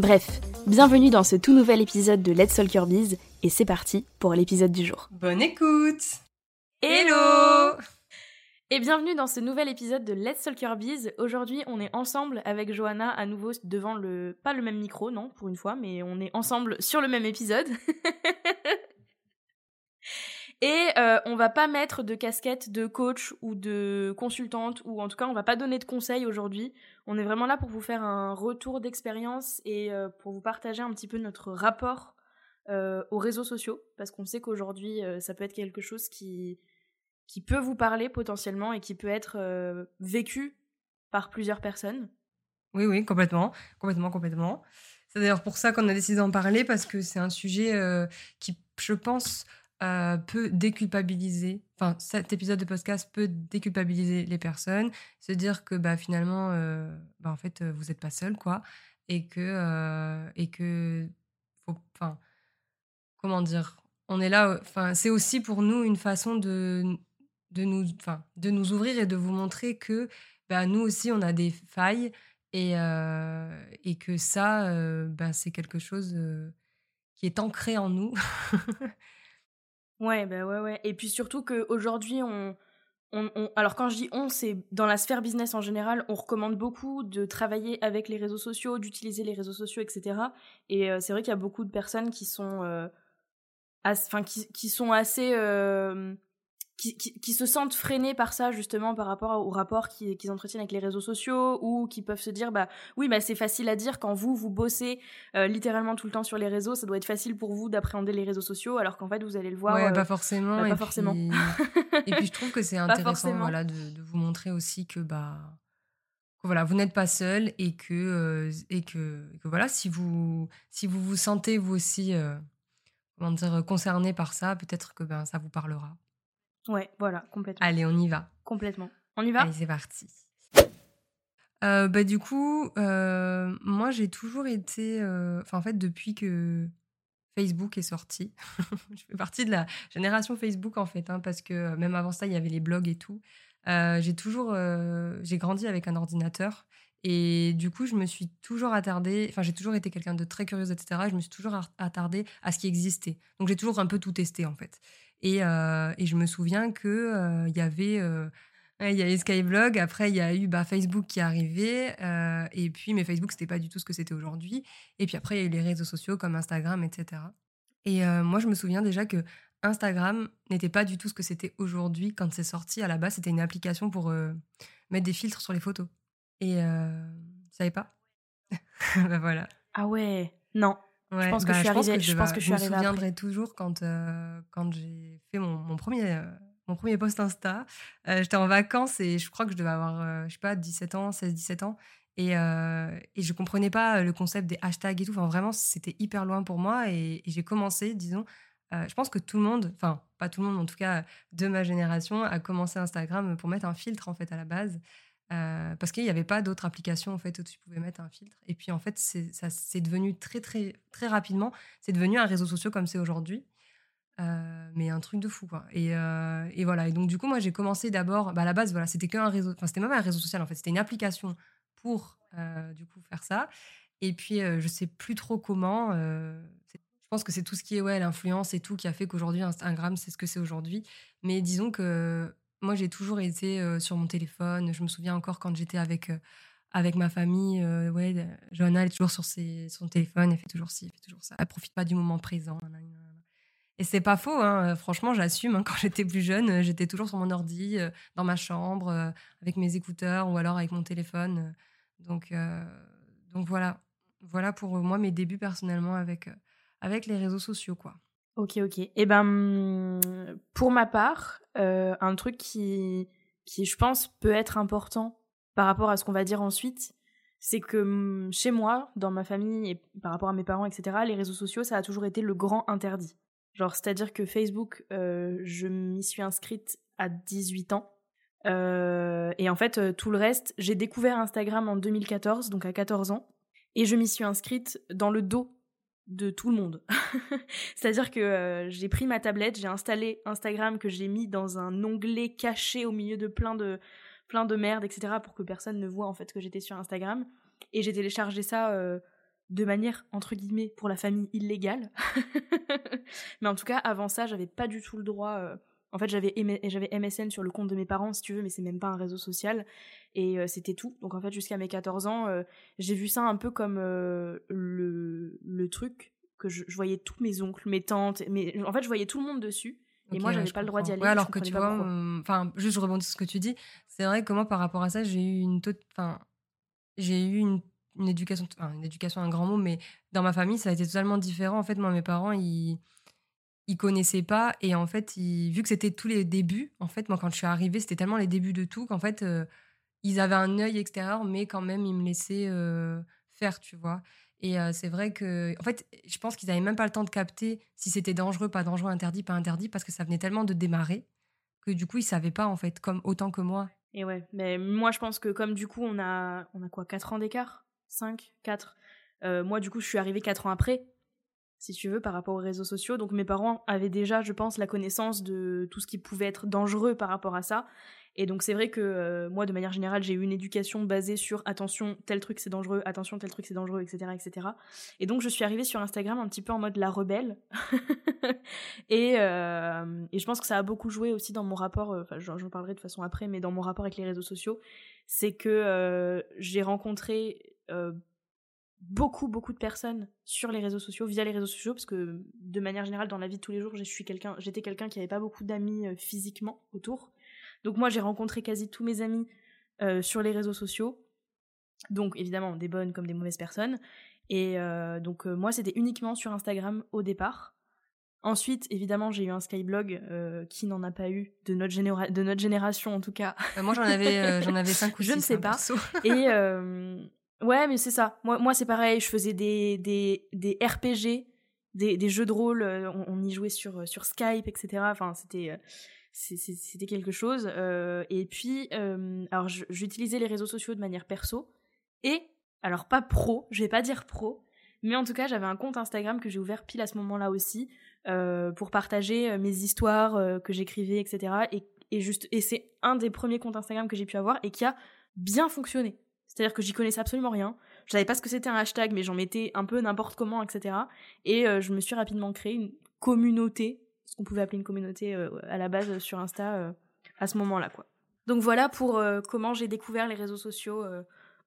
Bref, bienvenue dans ce tout nouvel épisode de Let's Talk Your Biz et c'est parti pour l'épisode du jour. Bonne écoute Hello Et bienvenue dans ce nouvel épisode de Let's Talk Your Biz. Aujourd'hui, on est ensemble avec Johanna à nouveau devant le pas le même micro, non, pour une fois, mais on est ensemble sur le même épisode. Et euh, on va pas mettre de casquette de coach ou de consultante, ou en tout cas on va pas donner de conseils aujourd'hui. On est vraiment là pour vous faire un retour d'expérience et euh, pour vous partager un petit peu notre rapport euh, aux réseaux sociaux, parce qu'on sait qu'aujourd'hui ça peut être quelque chose qui, qui peut vous parler potentiellement et qui peut être vécu par plusieurs personnes. Oui, oui, complètement, complètement, complètement. C'est d'ailleurs pour ça qu'on a décidé d'en parler, parce que c'est un sujet qui, je pense, euh, peut déculpabiliser, enfin cet épisode de podcast peut déculpabiliser les personnes, se dire que bah, finalement, euh, bah, en fait, vous n'êtes pas seul, quoi, et que, euh, et que, enfin, comment dire, on est là, enfin, c'est aussi pour nous une façon de, de, nous, de nous ouvrir et de vous montrer que bah, nous aussi, on a des failles et, et que ça, bah, c'est quelque chose qui est ancré en nous. Ouais, bah ouais, ouais. Et puis surtout qu'aujourd'hui, on, on, alors quand je dis on, c'est dans la sphère business en général, on recommande beaucoup de travailler avec les réseaux sociaux, d'utiliser les réseaux sociaux, etc. Et euh, c'est vrai qu'il y a beaucoup de personnes qui sont, euh, qui, sont assez euh, qui, se sentent freinés par ça justement par rapport au rapport qu'ils entretiennent avec les réseaux sociaux ou qui peuvent se dire bah oui bah c'est facile à dire quand vous vous bossez euh, littéralement tout le temps sur les réseaux ça doit être facile pour vous d'appréhender les réseaux sociaux alors qu'en fait vous allez le voir ouais, pas euh, forcément bah, pas et forcément. puis... et puis je trouve que c'est intéressant voilà de, vous montrer aussi que bah voilà vous n'êtes pas seul et que euh, et que, voilà si vous si vous vous sentez vous aussi comment dire concerné par ça peut-être que ben ça vous parlera Ouais, voilà, complètement. Allez, on y va. Complètement. On y va? Allez, c'est parti. Euh, bah, du coup, euh, moi, j'ai toujours été. Euh, enfin, en fait, depuis que Facebook est sorti, je fais partie de la génération Facebook, en fait, hein, parce que même avant ça, il y avait les blogs et tout. j'ai toujours. j'ai grandi avec un ordinateur. Et du coup, je me suis toujours attardée, enfin, j'ai toujours été quelqu'un de très curieuse, etc. je me suis toujours attardée à ce qui existait. Donc, j'ai toujours un peu tout testé, en fait. Et, euh, et je me souviens qu'il euh, y avait. Euh, il y Skyblog, après il y a eu bah, Facebook qui est arrivé, et puis mais Facebook c'était pas du tout ce que c'était aujourd'hui. Et puis après il y a eu les réseaux sociaux comme Instagram, etc. Et moi je me souviens déjà que Instagram n'était pas du tout ce que c'était aujourd'hui quand c'est sorti. À la base c'était une application pour mettre des filtres sur les photos. Et euh, tu savais pas? Bah voilà. Ah ouais, non je pense que bah, je suis arrivée. Je, pense que je, suis me souviendrai toujours quand, euh, quand j'ai fait mon, mon premier, euh, mon premier post Insta. Euh, j'étais en vacances et je crois que je devais avoir, je sais pas, 17 ans, 16-17 ans. Et, et je comprenais pas le concept des hashtags et tout. Enfin, vraiment, c'était hyper loin pour moi. Et, et j'ai commencé, disons, je pense que tout le monde, enfin, pas tout le monde, en tout cas de ma génération, a commencé Instagram pour mettre un filtre en fait à la base. Euh, parce qu'il n'y avait pas d'autres applications en fait où tu pouvais mettre un filtre. Et puis en fait, c'est devenu très très très rapidement, c'est devenu un réseau social comme c'est aujourd'hui. Euh, mais un truc de fou euh, et, voilà. Et donc du coup, moi j'ai commencé d'abord. Bah, à la base, voilà, c'était qu'un réseau. Enfin, c'était même un réseau social en fait. C'était une application pour du coup faire ça. Et puis je sais plus trop comment. je pense que c'est tout ce qui est ouais l'influence et tout qui a fait qu'aujourd'hui Instagram c'est ce que c'est aujourd'hui. Mais disons que moi, j'ai toujours été sur mon téléphone. Je me souviens encore quand j'étais avec, avec ma famille. ouais, Johanna, elle est toujours sur son téléphone. Elle fait toujours ci, elle fait toujours ça. Elle profite pas du moment présent. Et c'est pas faux, hein, franchement, j'assume. Hein, quand j'étais plus jeune, j'étais toujours sur mon ordi, dans ma chambre, avec mes écouteurs ou alors avec mon téléphone. Donc, donc voilà. Voilà pour moi mes débuts personnellement avec, avec les réseaux sociaux, quoi. Ok, ok. Et eh ben, mmh, pour ma part, un truc qui, qui, je pense, peut être important par rapport à ce qu'on va dire ensuite, c'est que mmh, chez moi, dans ma famille et par rapport à mes parents, etc., les réseaux sociaux, ça a toujours été le grand interdit. Genre, c'est-à-dire que Facebook, euh, je m'y suis inscrite à 18 ans. Euh, et en fait, euh, tout le reste, j'ai découvert Instagram en 2014, donc à 14 ans. Et je m'y suis inscrite dans le dos de tout le monde. C'est-à-dire que j'ai pris ma tablette, j'ai installé Instagram que j'ai mis dans un onglet caché au milieu de plein de plein de merde, etc. pour que personne ne voit en fait que j'étais sur Instagram. Et j'ai téléchargé ça de manière entre guillemets pour la famille illégale. Mais en tout cas, avant ça, j'avais pas du tout le droit. Euh, en fait, j'avais j'avais MSN sur le compte de mes parents, si tu veux, mais c'est même pas un réseau social. Et euh, c'était tout. Donc en fait, jusqu'à mes 14 ans, euh, j'ai vu ça un peu comme le, le truc que je, voyais tous mes oncles, mes tantes, mais en fait, je voyais tout le monde dessus. Et moi, j'avais pas le droit d'y aller. alors que tu vois, enfin, juste je rebondis sur ce que tu dis. C'est vrai que moi, par rapport à ça, j'ai eu une, enfin, j'ai eu une une éducation, une éducation, un grand mot, mais dans ma famille, ça a été totalement différent. En fait, moi, mes parents, ils, ils connaissaient pas. Et en fait, vu que c'était tous les débuts, en fait, moi, quand je suis arrivée, c'était tellement les débuts de tout qu'en fait, euh, ils avaient un œil extérieur, mais quand même, ils me laissaient euh, faire, tu vois. Et euh, c'est vrai que, en fait, je pense qu'ils n'avaient même pas le temps de capter si c'était dangereux, pas dangereux, interdit, pas interdit, parce que ça venait tellement de démarrer que du coup, ils savaient pas, en fait, comme autant que moi. Et ouais, mais moi, je pense que comme du coup, on a, on a quoi, 4 ans d'écart? 5, 4. Euh, moi, du coup, je suis arrivée 4 ans après, si tu veux, par rapport aux réseaux sociaux. Donc mes parents avaient déjà, je pense, la connaissance de tout ce qui pouvait être dangereux par rapport à ça. Et donc c'est vrai que euh, moi, de manière générale, j'ai eu une éducation basée sur attention, tel truc c'est dangereux, attention, tel truc c'est dangereux, etc., etc. Et donc je suis arrivée sur Instagram un petit peu en mode la rebelle. et, euh, et, je pense que ça a beaucoup joué aussi dans mon rapport, enfin j'en parlerai de façon après, mais dans mon rapport avec les réseaux sociaux, c'est que j'ai rencontré euh, beaucoup beaucoup de personnes sur les réseaux sociaux via les réseaux sociaux parce que de manière générale dans la vie de tous les jours je suis quelqu'un j'étais quelqu'un qui avait pas beaucoup d'amis euh, physiquement autour. Donc moi j'ai rencontré quasi tous mes amis euh, sur les réseaux sociaux. Donc évidemment des bonnes comme des mauvaises personnes. Et donc moi c'était uniquement sur Instagram au départ. Ensuite, évidemment, j'ai eu un Skyblog qui n'en a pas eu de notre, de notre génération en tout cas. moi, j'en avais, j'en avais cinq ou Je ne sais pas. Et Ouais, mais c'est ça. Moi, c'est pareil. Je faisais des, des, des RPG, des, des, jeux de rôle. Euh, on, y jouait sur, euh, sur Skype, etc. Enfin, c'était, euh, c'était quelque chose. et puis, alors, j'utilisais les réseaux sociaux de manière perso. Et, alors, pas pro, je vais pas dire pro, mais en tout cas, j'avais un compte Instagram que j'ai ouvert pile à ce moment-là aussi, pour partager mes histoires que j'écrivais, etc. Et, et c'est un des premiers comptes Instagram que j'ai pu avoir et qui a bien fonctionné. C'est-à-dire que j'y connaissais absolument rien. Je savais pas ce que c'était un hashtag, mais j'en mettais un peu n'importe comment, etc. Et euh, je me suis rapidement créé une communauté, ce qu'on pouvait appeler une communauté euh, à la base sur Insta euh, à ce moment-là, quoi. Donc voilà pour comment j'ai découvert les réseaux sociaux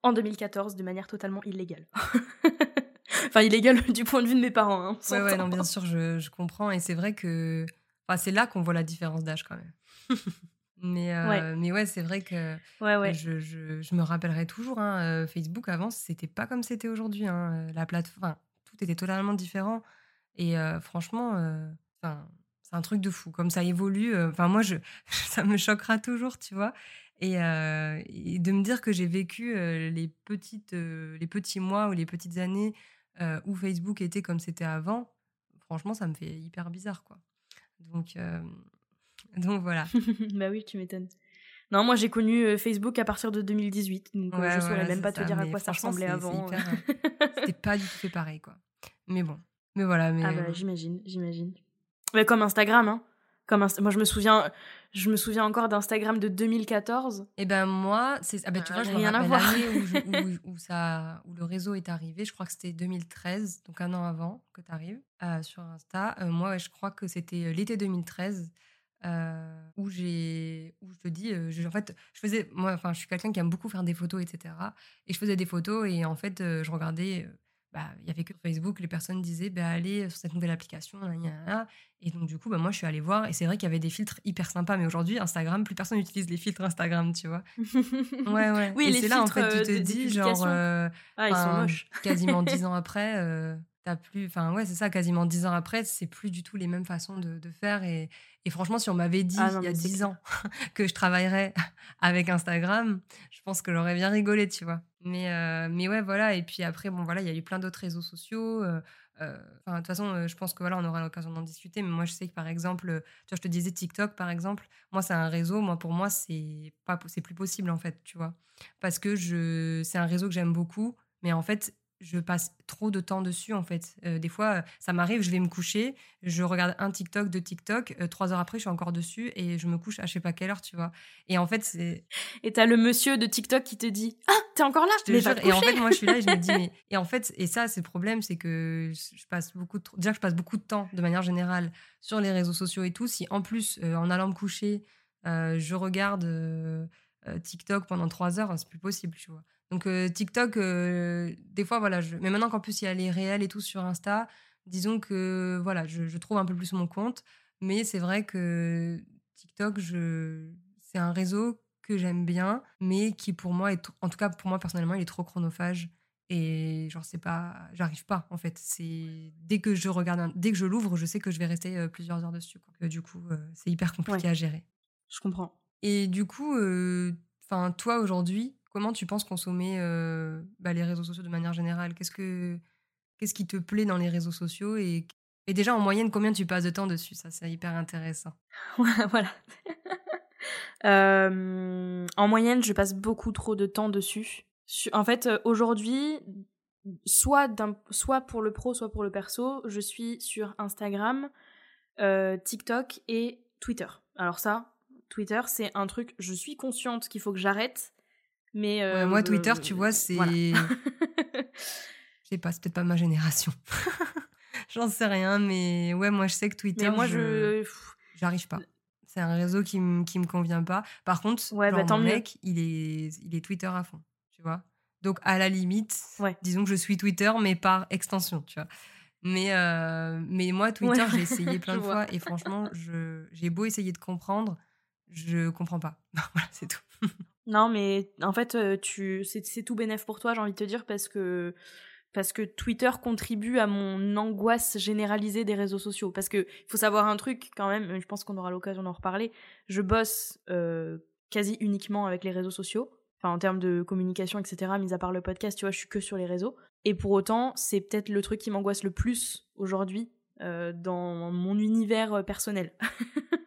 en 2014 de manière totalement illégale. enfin, illégale du point de vue de mes parents. Hein, ouais, ouais, non, bien sûr, je, je comprends. Et c'est vrai que. C'est là qu'on voit la différence d'âge quand même. Mais, ouais. mais ouais, c'est vrai que ouais, ouais. Je, je, je, me rappellerai toujours. Hein, Facebook avant, c'était pas comme c'était aujourd'hui. Hein, la plateforme, tout était totalement différent. Et franchement, c'est un truc de fou. Comme ça évolue, enfin moi, je, ça me choquera toujours, tu vois. Et, et de me dire que j'ai vécu les petites, les petits mois ou les petites années où Facebook était comme c'était avant, franchement, ça me fait hyper bizarre, quoi. Donc, donc voilà. bah oui, tu m'étonnes. Non, moi j'ai connu euh, Facebook à partir de 2018, donc euh, je saurais même pas te dire à quoi ça ressemblait avant. Euh. C'était pas du tout fait pareil, quoi. Mais bon, mais voilà. Mais... Ah bah j'imagine, j'imagine. Mais comme Instagram, hein. Comme Moi je me souviens, je me souviens encore d'Instagram de 2014. Et eh ben moi, c'est ah ben tu vois, je rien à voir. Où, où, ça, où le réseau est arrivé. Je crois que c'était 2013, donc un an avant que tu arrives sur Insta. moi, je crois que c'était l'été 2013. Euh, où j'ai où je te dis euh, en fait je faisais moi enfin je suis quelqu'un qui aime beaucoup faire des photos etc et je faisais des photos et en fait euh, je regardais bah, il y avait que Facebook, les personnes disaient bah, allez sur cette nouvelle application, et donc du coup, bah, moi je suis allée voir, et c'est vrai qu'il y avait des filtres hyper sympas, mais aujourd'hui, Instagram, plus personne n'utilise les filtres Instagram, tu vois. ouais, ouais. Oui, et c'est là, en fait, tu te dis, genre, euh, ah, ils sont moches. quasiment dix ans après, euh, t'as plus, enfin ouais, c'est ça, quasiment dix ans après, c'est plus du tout les mêmes façons de, de faire, et, et, franchement, si on m'avait dit ah il y a dix ans que je travaillerais avec Instagram, je pense que j'aurais bien rigolé, tu vois. Mais, mais ouais, voilà. Et puis après, bon, voilà, il y a eu plein d'autres réseaux sociaux. de toute façon, je pense que voilà, on aura l'occasion d'en discuter. Mais moi, je sais que par exemple, tu vois, je te disais TikTok, par exemple, moi, c'est un réseau. Moi, pour moi, c'est pas, c'est plus possible en fait, tu vois, parce que je, c'est un réseau que j'aime beaucoup. Mais en fait, je passe trop de temps dessus en fait. Euh, des fois, ça m'arrive, je vais me coucher, je regarde un TikTok, deux TikTok, euh, trois heures après, je suis encore dessus et je me couche à je sais pas quelle heure, tu vois. Et en fait, c'est. Et t'as le monsieur de TikTok qui te dit Ah, t'es encore là je te Et en fait, moi, je suis là et je me dis mais... Et en fait, et ça, c'est le problème, c'est que je passe beaucoup de... déjà je passe beaucoup de temps de manière générale sur les réseaux sociaux et tout. Si en plus, euh, en allant me coucher, je regarde TikTok pendant trois heures, c'est plus possible, tu vois. Donc euh, TikTok, euh, des fois, voilà. Je... Mais maintenant qu'en plus il y a les réels et tout sur Insta, disons que voilà, je, trouve un peu plus mon compte. Mais c'est vrai que TikTok, je... c'est un réseau que j'aime bien, mais qui pour moi, est, en tout cas pour moi personnellement, il est trop chronophage. Et genre, c'est pas. J'arrive pas, en fait. C'est dès que je regarde, dès que je l'ouvre, je sais que je vais rester euh, plusieurs heures dessus. Quoi. du coup, c'est hyper compliqué à gérer. Je comprends. Et du coup, enfin, toi aujourd'hui, Comment tu penses consommer bah, les réseaux sociaux de manière générale? Qu'est-ce que qu'est-ce qui te plaît dans les réseaux sociaux et, et déjà en moyenne combien tu passes de temps dessus? Ça c'est hyper intéressant. voilà. en moyenne, je passe beaucoup trop de temps dessus. En fait, aujourd'hui, soit, soit pour le pro, soit pour le perso, je suis sur Instagram, TikTok et Twitter. Alors ça, Twitter, c'est un truc, je suis consciente qu'il faut que j'arrête, mais euh, moi, Twitter, tu vois, c'est. Je sais pas, c'est peut-être pas ma génération. J'en sais rien, mais ouais, moi, je sais que Twitter. moi, je. J'arrive pas. C'est un réseau qui, qui me convient pas. Par contre, ouais, bah, mon mec, il est, il est Twitter à fond, tu vois. Donc, à la limite, disons que je suis Twitter, mais par extension, tu vois. Mais, euh, mais moi, Twitter, j'ai essayé plein de fois et franchement, j'ai beau essayer de comprendre, je comprends pas. voilà, c'est tout. Non, mais en fait, euh, tu c'est tout bénéf pour toi, j'ai envie de te dire, parce que parce que Twitter contribue à mon angoisse généralisée des réseaux sociaux. Parce que il faut savoir un truc quand même, je pense qu'on aura l'occasion d'en reparler. Je bosse euh, quasi uniquement avec les réseaux sociaux, enfin en termes de communication, etc. Mis à part le podcast, tu vois, je suis que sur les réseaux. Et pour autant, c'est peut-être le truc qui m'angoisse le plus aujourd'hui euh, dans mon univers personnel.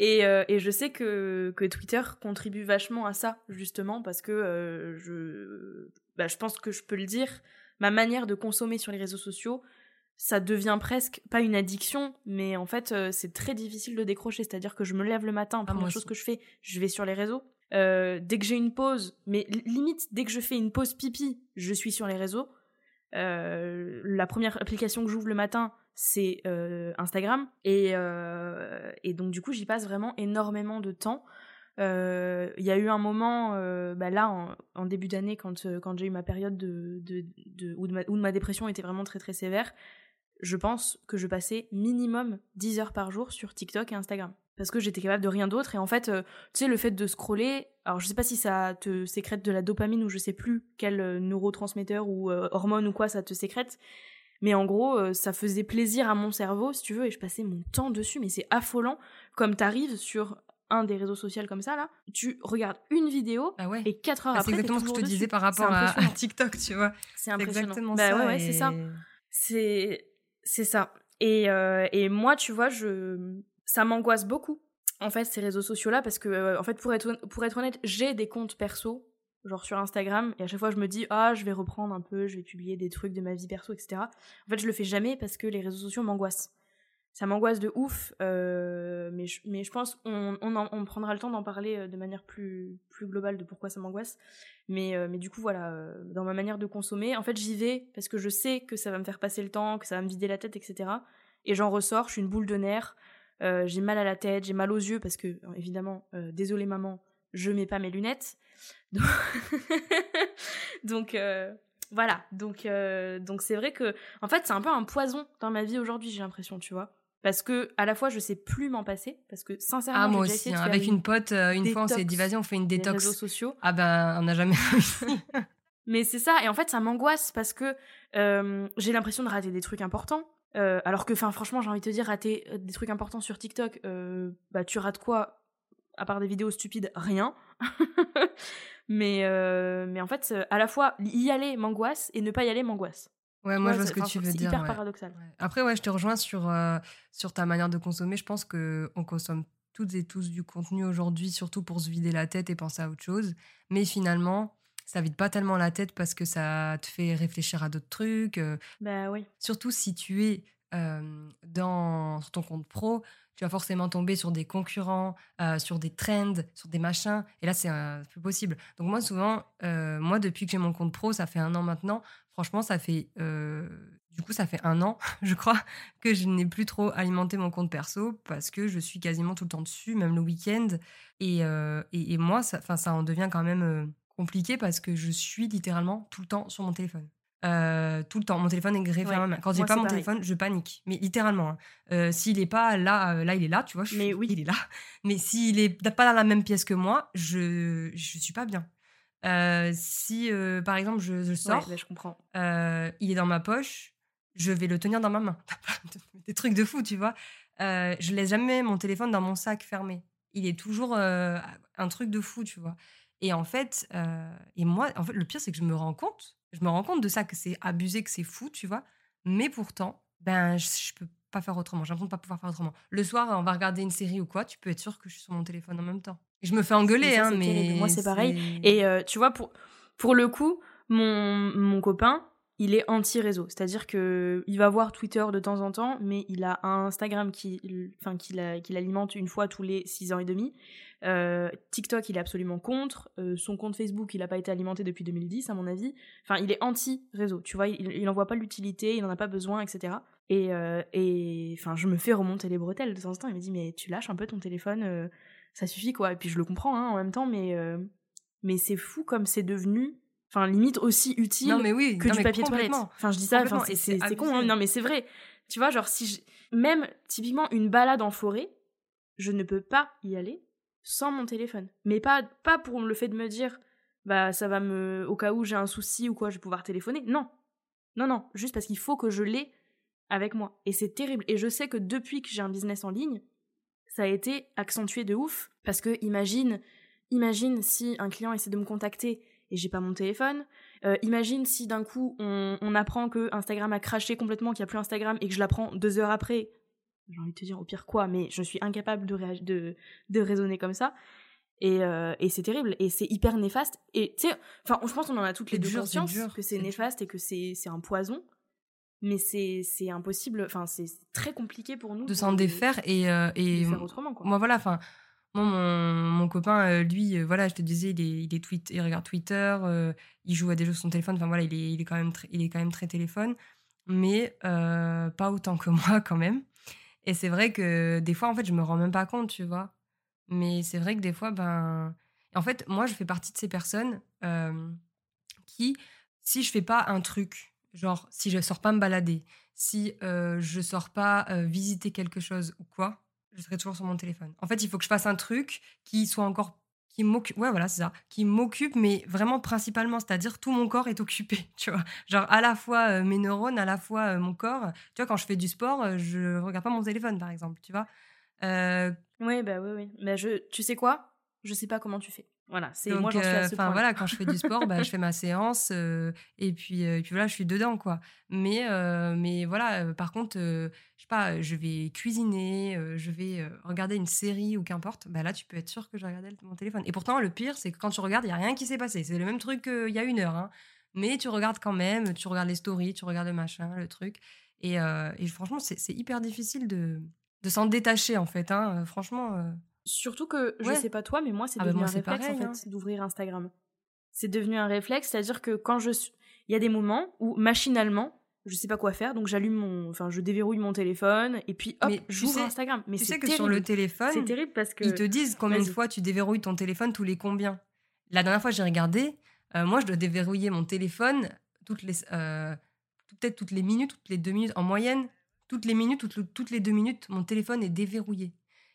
et, euh, et, je sais que, que, Twitter contribue vachement à ça, justement, parce que euh, je, bah, je pense que je peux le dire, ma manière de consommer sur les réseaux sociaux, ça devient presque, pas une addiction, mais en fait, euh, c'est très difficile de décrocher. C'est-à-dire que je me lève le matin, ah, première chose que je fais, je vais sur les réseaux. dès que j'ai une pause, mais limite, dès que je fais une pause pipi, je suis sur les réseaux. la première application que j'ouvre le matin, c'est euh, Instagram. Et, euh, et, donc, du coup, j'y passe vraiment énormément de temps. Euh, il y a eu un moment, bah là, en, début d'année, quand, quand j'ai eu ma période de, de, de, où, ma, où, ma, dépression était vraiment très très sévère, je pense que je passais minimum 10 heures par jour sur TikTok et Instagram. Parce que j'étais capable de rien d'autre. Et en fait, tu sais, le fait de scroller, alors je sais pas si ça te sécrète de la dopamine ou je sais plus quel neurotransmetteur ou hormone ou quoi ça te sécrète, mais en gros, euh, ça faisait plaisir à mon cerveau, si tu veux, et je passais mon temps dessus. Mais c'est affolant. Comme t'arrives sur un des réseaux sociaux comme ça, là, tu regardes une vidéo ah ouais. et 4 heures ah, après. C'est exactement ce que je te disais par rapport à, TikTok, tu vois. C'est impressionnant. Exactement bah, ça. Ouais, c'est ça. C'est, c'est ça. Et, euh, et moi, tu vois, je, ça m'angoisse beaucoup en fait ces réseaux sociaux là parce que euh, en fait pour être pour être honnête j'ai des comptes perso genre sur Instagram, et à chaque fois je me dis ah je vais reprendre un peu, je vais publier des trucs de ma vie perso, etc. En fait je le fais jamais parce que les réseaux sociaux m'angoissent. Ça m'angoisse de ouf, euh, mais, je, mais je pense on, on, prendra le temps d'en parler euh, de manière plus, plus globale de pourquoi ça m'angoisse. Mais, euh, mais du coup voilà, dans ma manière de consommer, en fait j'y vais parce que je sais que ça va me faire passer le temps, que ça va me vider la tête, etc. Et j'en ressors, je suis une boule de nerfs, j'ai mal à la tête, j'ai mal aux yeux parce que évidemment, désolé maman, je mets pas mes lunettes. Donc, euh, Voilà, donc donc c'est vrai que en fait c'est un peu un poison dans ma vie aujourd'hui, j'ai l'impression, tu vois. Parce que à la fois je sais plus m'en passer, parce que sincèrement, ah moi aussi, hein. avec une, pote, une fois on s'est dit vas-y on fait une détox. réseaux sociaux. Ah ben on n'a jamais réussi. Mais c'est ça, et en fait ça m'angoisse parce que j'ai l'impression de rater des trucs importants. alors que, enfin, franchement, j'ai envie de te dire, rater des trucs importants sur TikTok, bah, tu rates quoi? À part des vidéos stupides, rien. mais, mais en fait, à la fois, y aller m'angoisse et ne pas y aller m'angoisse. Ouais, moi je vois ce que tu veux dire. C'est hyper paradoxal. Après, ouais, je te rejoins sur, sur ta manière de consommer. Je pense qu'on consomme toutes et tous du contenu aujourd'hui, surtout pour se vider la tête et penser à autre chose. Mais finalement, ça vide pas tellement la tête parce que ça te fait réfléchir à d'autres trucs. Bah oui. Surtout si tu es dans sur ton compte pro, tu vas forcément tomber sur des concurrents, sur des trends, sur des machins. Et là, c'est plus possible. Donc moi, souvent, moi, depuis que j'ai mon compte pro, ça fait un an maintenant. Franchement, ça fait du coup, ça fait un an, je crois, que je n'ai plus trop alimenté mon compte perso parce que je suis quasiment tout le temps dessus, même le week-end. Et, et, moi, ça, ça en devient quand même compliqué parce que je suis littéralement tout le temps sur mon téléphone. Euh, tout le temps. Mon téléphone est greffé à ma main. Quand j'ai pas mon téléphone, je panique. Mais littéralement. Hein. Euh, s'il est pas là, euh, là il est là, tu vois. Je mais oui, il est là. Mais s'il est pas dans la même pièce que moi, je je suis pas bien. si par exemple je, sors, bah, je comprends. il est dans ma poche, je vais le tenir dans ma main. Des trucs de fou, tu vois. je laisse jamais mon téléphone dans mon sac fermé. Il est toujours un truc de fou, tu vois. Et en fait, et moi, en fait, le pire, c'est que je me rends compte, je me rends compte de ça, que c'est abusé, que c'est fou, tu vois. Mais pourtant, ben, je, je peux pas faire autrement. J'ai l'impression de pas pouvoir faire autrement. Le soir, on va regarder une série ou quoi, tu peux être sûr que je suis sur mon téléphone en même temps. Je me fais engueuler, hein, mais. Moi, c'est pareil. Et euh, tu vois, pour, pour le coup, mon, mon copain, il est anti-réseau. C'est-à-dire que il va voir Twitter de temps en temps, mais il a un Instagram qui, enfin, qu'il alimente une fois tous les six ans et demi. Euh, TikTok, il est absolument contre. Euh, son compte Facebook, il n'a pas été alimenté depuis 2010, à mon avis. Enfin, il est anti-réseau. Tu vois, il n'en voit pas l'utilité, il n'en a pas besoin, etc. Et, euh, et enfin, je me fais remonter les bretelles de temps en temps. Il me dit, mais tu lâches un peu ton téléphone, ça suffit quoi. Et puis je le comprends hein, en même temps, mais, mais c'est fou comme c'est devenu enfin limite aussi utile mais oui, que du papier toilette. Enfin, je dis ça, c'est con, hein. non mais c'est vrai. Tu vois, genre si même typiquement une balade en forêt, je ne peux pas y aller sans mon téléphone. Mais pas pas pour le fait de me dire bah ça va me au cas où j'ai un souci ou quoi, je vais pouvoir téléphoner. Non. Non non, juste parce qu'il faut que je l'ai avec moi et c'est terrible et je sais que depuis que j'ai un business en ligne, ça a été accentué de ouf parce que imagine imagine si un client essaie de me contacter et j'ai pas mon téléphone. Euh, imagine si d'un coup on, apprend que Instagram a craché complètement, qu'il n'y a plus Instagram et que je l'apprends deux heures après. J'ai envie de te dire au pire quoi, mais je suis incapable de, de, de raisonner comme ça. Et, euh, et c'est terrible et c'est hyper néfaste. Et tu sais, enfin, je pense qu'on en a toutes les deux conscience que c'est néfaste et que c'est un poison. Mais c'est impossible, enfin, c'est très compliqué pour nous de s'en défaire et, euh, et faire autrement. Quoi. Moi, voilà, enfin, moi, mon, copain, euh, lui, euh, voilà, je te disais, il, est, il, est tweet, il regarde Twitter, euh, il joue à des jeux sur son téléphone. Enfin voilà, il est, il est, quand, même il est quand même très téléphone, mais pas autant que moi quand même. Et c'est vrai que des fois, en fait, je me rends même pas compte, tu vois. Mais c'est vrai que des fois, ben. En fait, moi, je fais partie de ces personnes qui, si je fais pas un truc, genre, si je sors pas me balader, si je sors pas visiter quelque chose ou quoi, je serai toujours sur mon téléphone. En fait, il faut que je fasse un truc qui soit encore qui m'occupe ouais voilà c'est ça qui m'occupe mais vraiment principalement c'est-à-dire tout mon corps est occupé tu vois. Genre à la fois euh, mes neurones à la fois euh, mon corps tu vois quand je fais du sport euh, je regarde pas mon téléphone par exemple tu vois. Oui bah oui oui. Mais je tu sais quoi? Je sais pas comment tu fais voilà, c'est moi j'en suis à ce voilà, quand je fais du sport, bah, je fais ma séance et puis et puis voilà, je suis dedans quoi. Mais mais voilà, par contre, je sais pas, je vais cuisiner, je vais regarder une série ou qu'importe. Bah là, tu peux être sûr que je regardais mon téléphone. Et pourtant, le pire, c'est que quand tu regardes, il y a rien qui s'est passé. C'est le même truc qu'il y a une heure. Hein. Mais tu regardes quand même, tu regardes les stories, tu regardes le machin, le truc. Et, et franchement, c'est hyper difficile de, de s'en détacher en fait. Hein. Franchement. Surtout que, je sais pas toi, mais moi, c'est ah bah devenu un réflexe, en hein. fait, d'ouvrir Instagram. C'est devenu un réflexe, c'est-à-dire que quand je suis... Il y a des moments où, machinalement, je sais pas quoi faire, donc j'allume mon... Enfin, je déverrouille mon téléphone, et puis hop, j'ouvre Instagram. Mais tu sais que sur le téléphone... C'est terrible parce que... Ils te disent combien de fois tu déverrouilles ton téléphone tous les combien. La dernière fois, j'ai regardé, euh, moi, je dois déverrouiller mon téléphone toutes les, peut-être toutes les minutes, toutes les deux minutes, en moyenne, toutes les minutes, toutes, toutes les deux minutes, mon téléphone est déverrouillé.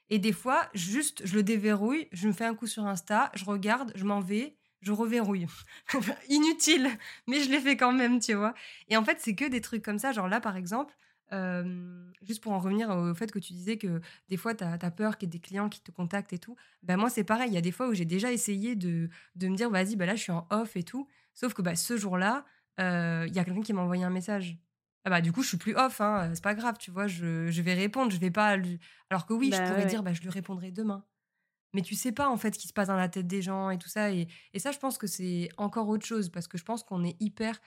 Et des fois, juste, je le déverrouille, je me fais un coup sur Insta, je regarde, je m'en vais, je reverrouille. Inutile, mais je l'ai fait quand même, tu vois. Et en fait, c'est que des trucs comme ça. Genre là, par exemple, juste pour en revenir au fait que tu disais que des fois, tu as, peur qu'il y ait des clients qui te contactent et tout. Ben moi, c'est pareil. Il y a des fois où j'ai déjà essayé de, de me dire, vas-y, bah là, je suis en off et tout. Sauf que bah, ce jour-là, il y a quelqu'un qui m'a envoyé un message. Ah bah, du coup, je suis plus off, hein, c'est pas grave, tu vois, je, je, vais répondre, je vais pas lui... Alors que oui, je bah pourrais dire, bah, je lui répondrai demain. Mais tu sais pas, en fait, ce qui se passe dans la tête des gens et tout ça. Et, et ça, je pense que c'est encore autre chose, parce que je pense qu'on est hyper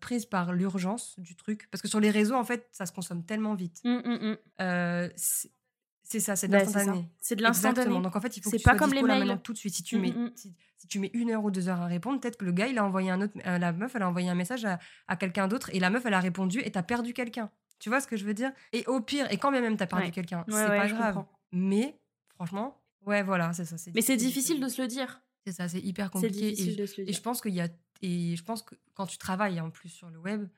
prise par l'urgence du truc. Parce que sur les réseaux, en fait, ça se consomme tellement vite. Mmh, mmh, mmh. C'est ça, c'est de bah, l'instantané. C'est de l'instantané. Donc en fait, il faut que tu pas comme les mails. tout de suite. Si tu, mets, si, tu mets une heure ou deux heures à répondre, peut-être que le gars, il a envoyé un autre, euh, la meuf, elle a envoyé un message à, à quelqu'un d'autre et la meuf, elle a répondu et t'as perdu quelqu'un. Tu vois ce que je veux dire? Et au pire, et quand même t'as perdu quelqu'un, c'est pas grave. Mais franchement, ouais, voilà, c'est ça. Mais c'est difficile de se le dire. C'est ça, c'est hyper compliqué. Et, et, je pense qu'il y a et je pense que quand tu travailles en plus sur le web,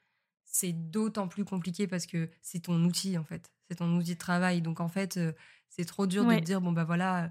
c'est d'autant plus compliqué parce que c'est ton outil en fait, c'est ton outil de travail. Donc en fait, euh, c'est trop dur de te dire bon bah voilà,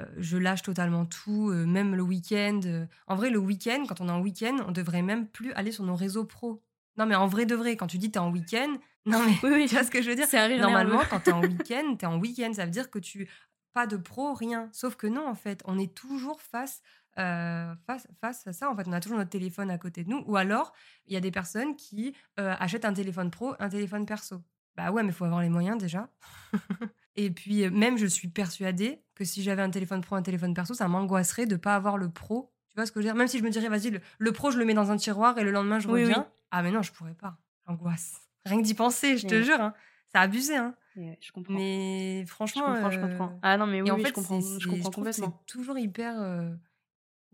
euh, je lâche totalement tout, euh, même le week-end. En vrai, le week-end, quand on est en week-end, on devrait même plus aller sur nos réseaux pro. Non mais en vrai de vrai, quand tu dis t'es en week-end, non mais oui, tu vois ce que je veux dire? Normalement, quand t'es en week-end, t'es en week-end, ça veut dire que tu pas de pro, rien. Sauf que non, en fait, on est toujours face face, face à ça, en fait, on a toujours notre téléphone à côté de nous. Ou alors, il y a des personnes qui achètent un téléphone pro, un téléphone perso. Bah ouais, mais il faut avoir les moyens déjà. et puis, même, je suis persuadée que si j'avais un téléphone pro, un téléphone perso, ça m'angoisserait de pas avoir le pro. Tu vois ce que je veux dire? Même si je me dirais, vas-y, le, pro, je le mets dans un tiroir et le lendemain, je reviens. Ah, mais non, je pourrais pas. Angoisse. Rien que d'y penser, je te jure. Hein. Ça a abusé, hein. je comprends. Mais franchement. Je comprends, je comprends. Ah non, mais oui, en fait, je comprends, je comprends complètement. C'est toujours hyper.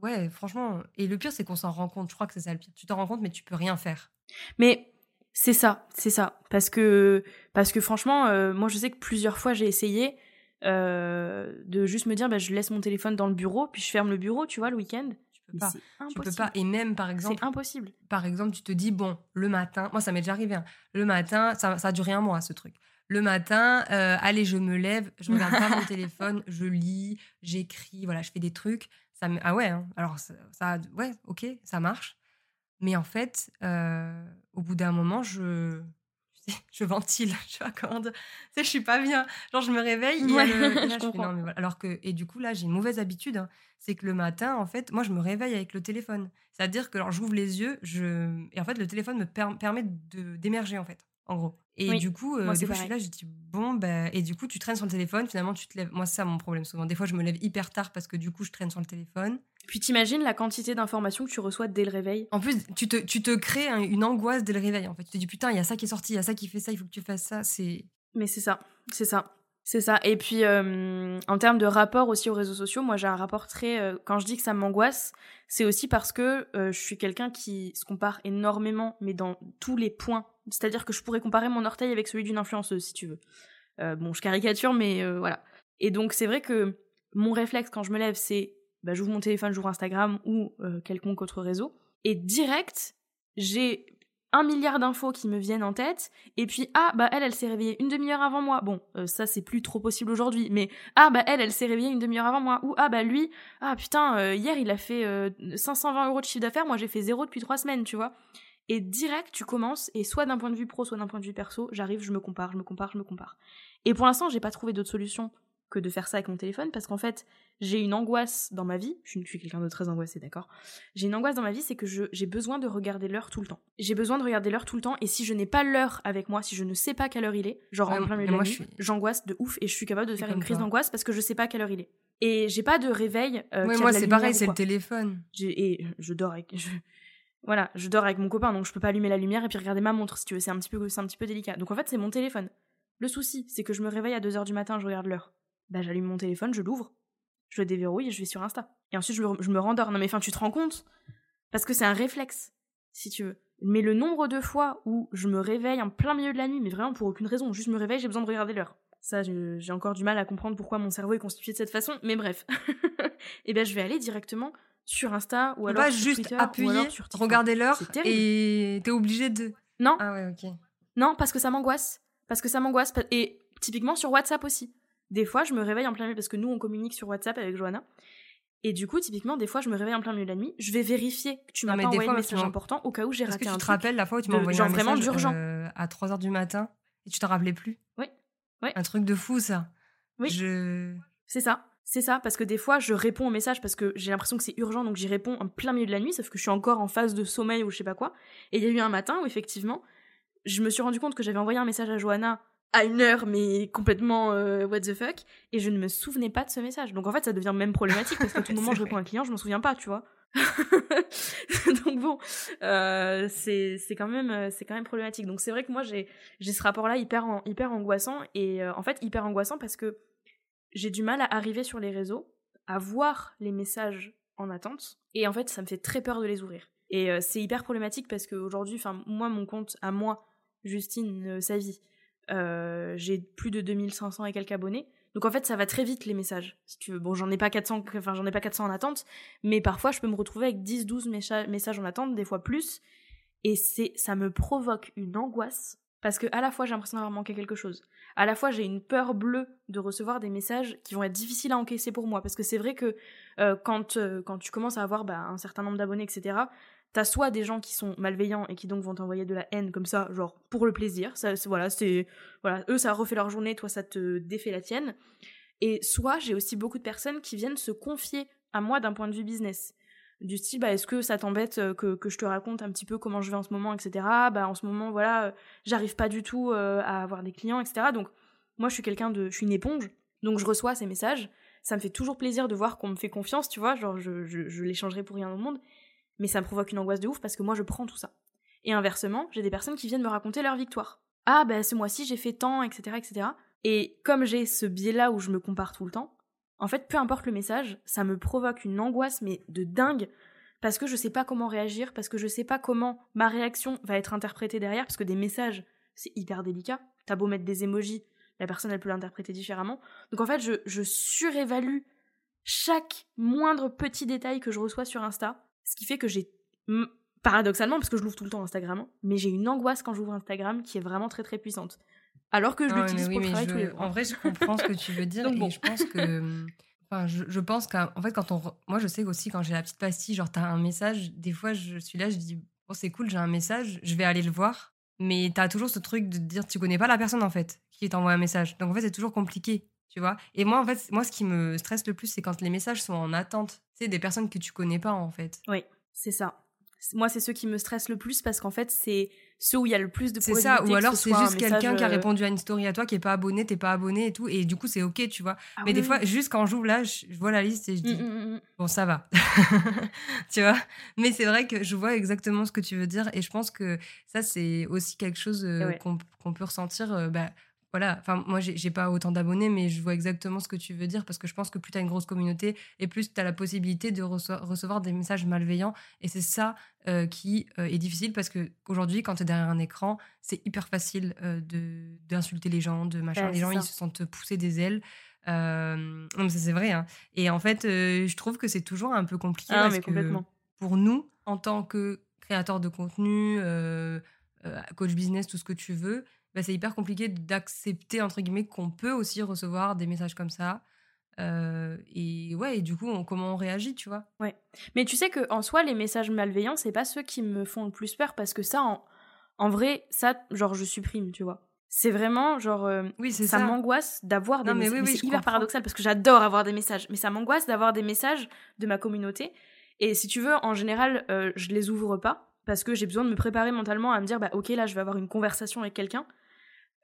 Ouais, franchement. Et le pire, c'est qu'on s'en rend compte. Je crois que c'est ça le pire. Tu t'en rends compte, mais tu peux rien faire. Mais c'est ça, c'est ça. Parce que, parce que franchement, euh, moi, je sais que plusieurs fois, j'ai essayé euh, de juste me dire, bah, je laisse mon téléphone dans le bureau, puis je ferme le bureau, tu vois, le week-end. Tu peux pas. Tu peux pas. Et même, par exemple. C'est impossible. Par exemple, tu te dis, bon, le matin, moi, ça m'est déjà arrivé. Hein. Le matin, ça, ça a duré un mois, ce truc. Le matin, euh, allez, je me lève, je regarde pas mon téléphone, je lis, j'écris, voilà, je fais des trucs ça ah ouais, hein. alors ça, ouais, ok, ça marche. Mais en fait, euh, au bout d'un moment, je, je ventile, je Tu sais, je suis pas bien. Genre, je me réveille et, Alors que, et du coup, là, j'ai une mauvaise habitude. Hein. C'est que le matin, en fait, moi, je me réveille avec le téléphone. C'est-à-dire que, alors, j'ouvre les yeux, je... et en fait, le téléphone me permet d'émerger, en fait, en gros. Et du coup, euh, des fois, je suis là, je dis bon, bah, et du coup, tu traînes sur le téléphone, finalement, tu te lèves. Moi, c'est ça mon problème souvent. Des fois, je me lève hyper tard parce que du coup, je traîne sur le téléphone. Puis t'imagines la quantité d'informations que tu reçois dès le réveil? En plus, tu te, tu te crées une angoisse dès le réveil. En fait, tu te dis putain, il y a ça qui est sorti, il y a ça qui fait ça, il faut que tu fasses ça. C'est. Mais c'est ça, c'est ça. C'est ça. Et puis, euh, en termes de rapport aussi aux réseaux sociaux, moi j'ai un rapport très. Euh, quand je dis que ça m'angoisse, c'est aussi parce que je suis quelqu'un qui se compare énormément, mais dans tous les points c'est-à-dire que je pourrais comparer mon orteil avec celui d'une influenceuse, si tu veux. Euh, bon, je caricature, mais euh, voilà. Et donc, c'est vrai que mon réflexe quand je me lève, c'est bah, j'ouvre mon téléphone, j'ouvre Instagram ou euh, quelconque autre réseau. Et direct, j'ai un milliard d'infos qui me viennent en tête. Et puis, ah, bah elle, elle s'est réveillée une demi-heure avant moi. Bon, ça, c'est plus trop possible aujourd'hui. Mais, ah, bah elle, elle s'est réveillée une demi-heure avant moi. Ou, ah, bah lui, ah, putain, hier, il a fait 520 euros de chiffre d'affaires. Moi, j'ai fait zéro depuis trois semaines, tu vois. Et direct, tu commences, et soit d'un point de vue pro, soit d'un point de vue perso, j'arrive, je me compare, je me compare, je me compare. Et pour l'instant, j'ai pas trouvé d'autre solution que de faire ça avec mon téléphone, parce qu'en fait, j'ai une angoisse dans ma vie, je suis quelqu'un de très angoissé, d'accord? J'ai une angoisse dans ma vie, c'est que j'ai besoin de regarder l'heure tout le temps. J'ai besoin de regarder l'heure tout le temps, et si je n'ai pas l'heure avec moi, si je ne sais pas quelle heure il est, genre en plein milieu j'angoisse de ouf, et je suis capable de faire une crise d'angoisse parce que je sais pas quelle heure il est. Et j'ai pas de réveil. Euh, moi, c'est pareil, c'est le téléphone. Et je dors avec voilà, je dors avec mon copain, donc je peux pas allumer la lumière et puis regarder ma montre, si tu veux, c'est un petit peu, un petit peu délicat. Donc en fait, c'est mon téléphone. Le souci, c'est que je me réveille à 2h du matin, je regarde l'heure. Bah j'allume mon téléphone, je l'ouvre, je le déverrouille et je vais sur Insta. Et ensuite, je me, je me rendors. Non mais enfin, tu te rends compte? Parce que c'est un réflexe, si tu veux. Mais le nombre de fois où je me réveille en plein milieu de la nuit, mais vraiment pour aucune raison, juste me réveille, j'ai besoin de regarder l'heure. Ça, j'ai encore du mal à comprendre pourquoi mon cerveau est constitué de cette façon, mais bref. et ben je vais aller directement sur Insta ou alors sur juste Twitter, appuyer, sur regarder l'heure et t'es obligé de. Non, Ah ouais, ok. non, parce que ça m'angoisse. Parce que ça m'angoisse. Et typiquement sur WhatsApp aussi. Des fois, je me réveille en plein milieu parce que nous, on communique sur WhatsApp avec Johanna. Et du coup, typiquement, des fois, je me réveille en plein milieu de la nuit. Je vais vérifier que tu m'as pas envoyé fois, tu message important au cas où j'ai Est-ce que raté tu un te truc. rappelles la fois où tu m'as envoyé genre un vraiment message d'urgent. euh, à 3h du matin et tu te rappelais plus Oui. Oui. Un truc de fou, ça. Oui. Je... C'est ça, c'est ça, parce que des fois je réponds aux messages parce que j'ai l'impression que c'est urgent, donc j'y réponds en plein milieu de la nuit, sauf que je suis encore en phase de sommeil ou je sais pas quoi. Et il y a eu un matin où effectivement, je me suis rendu compte que j'avais envoyé un message à Johanna à une heure, mais complètement euh, what the fuck, et je ne me souvenais pas de ce message. Donc en fait, ça devient même problématique parce qu'à tout moment je réponds à un client, je m'en souviens pas, tu vois. donc bon, euh, c'est quand même euh, c'est quand même problématique. Donc c'est vrai que moi j'ai j'ai ce rapport-là hyper an- hyper angoissant et euh, en fait hyper angoissant parce que j'ai du mal à arriver sur les réseaux, à voir les messages en attente, et en fait, ça me fait très peur de les ouvrir. Et euh, c'est hyper problématique parce qu'aujourd'hui, enfin, moi, mon compte à moi, Justine euh, Savy, euh, j'ai plus de 2500 et quelques abonnés. Donc en fait, ça va très vite les messages. Si tu veux, bon, j'en ai pas 400, enfin j'en ai pas 400 en attente, mais parfois je peux me retrouver avec 10 12 mécha- messages en attente, des fois plus, et c'est ça me provoque une angoisse parce que à la fois j'ai l'impression d'avoir manqué quelque chose, à la fois j'ai une peur bleue de recevoir des messages qui vont être difficiles à encaisser pour moi. Parce que c'est vrai que euh, quand euh, quand tu commences à avoir bah, un certain nombre d'abonnés etc t'as soit des gens qui sont malveillants et qui donc vont t'envoyer de la haine comme ça genre pour le plaisir. Voilà voilà eux ça refait leur journée toi ça te défait la tienne. Et soit j'ai aussi beaucoup de personnes qui viennent se confier à moi d'un point de vue business du style bah est-ce que ça t'embête que, que je te raconte un petit peu comment je vais en ce moment etc bah en ce moment voilà j'arrive pas du tout à avoir des clients etc donc moi je suis quelqu'un de je suis une éponge. Donc je reçois ces messages. Ça me fait toujours plaisir de voir qu'on me fait confiance tu vois. Genre je, je, je l'échangerai pour rien au monde. Mais ça me provoque une angoisse de ouf parce que moi je prends tout ça. Et inversement j'ai des personnes qui viennent me raconter leur victoire. Ah bah ce mois-ci j'ai fait tant etc etc et comme j'ai ce biais là où je me compare tout le temps en fait, peu importe le message, ça me provoque une angoisse, mais de dingue, parce que je sais pas comment réagir, parce que je sais pas comment ma réaction va être interprétée derrière, parce que des messages, c'est hyper délicat. T'as beau mettre des emojis, la personne, elle peut l'interpréter différemment. Donc en fait, je, je surévalue chaque moindre petit détail que je reçois sur Insta, ce qui fait que j'ai, paradoxalement, parce que je l'ouvre tout le temps Instagram, hein, mais j'ai une angoisse quand j'ouvre Instagram qui est vraiment très très puissante. Alors que je Ah l'utilise pour le travail je- tous les jours. En vrai, je comprends ce que tu veux dire Donc bon. et je pense que. hum, Enfin, je, je pense qu'en fait, quand on. Moi, je sais aussi, quand j'ai la petite pastille, genre, t'as un message, des fois, je suis là, je dis, oh, c'est cool, j'ai un message, je vais aller le voir. Mais t'as toujours ce truc de te dire, tu connais pas la personne, en fait, qui t'envoie un message. Donc, en fait, c'est toujours compliqué, tu vois? Et moi, en fait, moi, ce qui me stresse le plus, c'est quand les messages sont en attente. Tu sais, des personnes que tu connais pas, en fait. Oui, c'est ça. Moi, c'est ceux qui me stressent le plus parce qu'en fait, c'est ceux où il y a le plus de C'est ça, ou alors ce c'est juste quelqu'un qui a euh, répondu à une story à toi, qui est pas abonné, t'es pas abonné et tout, et du coup c'est ok, tu vois. ah Mais des oui, fois, juste quand j'ouvre là, je, je vois la liste et je Mm, dis, mm, mm, mm. bon, ça va. tu vois Mais c'est vrai que je vois exactement ce que tu veux dire et je pense que ça, c'est aussi quelque chose euh, Et ouais. qu'on qu'on peut ressentir. euh, bah, voilà, enfin, moi, j'ai pas autant d'abonnés, mais je vois exactement ce que tu veux dire parce que je pense que plus tu as une grosse communauté et plus tu as la possibilité de recevoir des messages malveillants. Et c'est ça euh, qui euh, est difficile parce que aujourd'hui, quand tu es derrière un écran, c'est hyper facile euh, de d'insulter les gens, de machin. Ouais, les gens, ils se sentent pousser des ailes. Non, mais ça, c'est vrai. hein. Et en fait, je trouve que c'est toujours un peu compliqué Ah, parce que pour nous, en tant que créateur de contenu, coach business, tout ce que tu veux, bah, c'est hyper compliqué d'accepter, entre guillemets, qu'on peut aussi recevoir des messages comme ça. Euh, et ouais, et du coup, on- comment on réagit, tu vois Mais tu sais que en soi, les messages malveillants, c'est pas ceux qui me font le plus peur parce que ça, en, en vrai, ça, genre, je supprime, tu vois. C'est vraiment genre. euh, Oui, c'est ça ça. m'angoisse d'avoir des messages. oui, mais oui, c'est hyper comprends. paradoxal parce que j'adore avoir des messages, mais ça m'angoisse d'avoir des messages de ma communauté. Et si tu veux, en général, euh, je les ouvre pas parce que j'ai besoin de me préparer mentalement à me dire, bah ok, là, je vais avoir une conversation avec quelqu'un.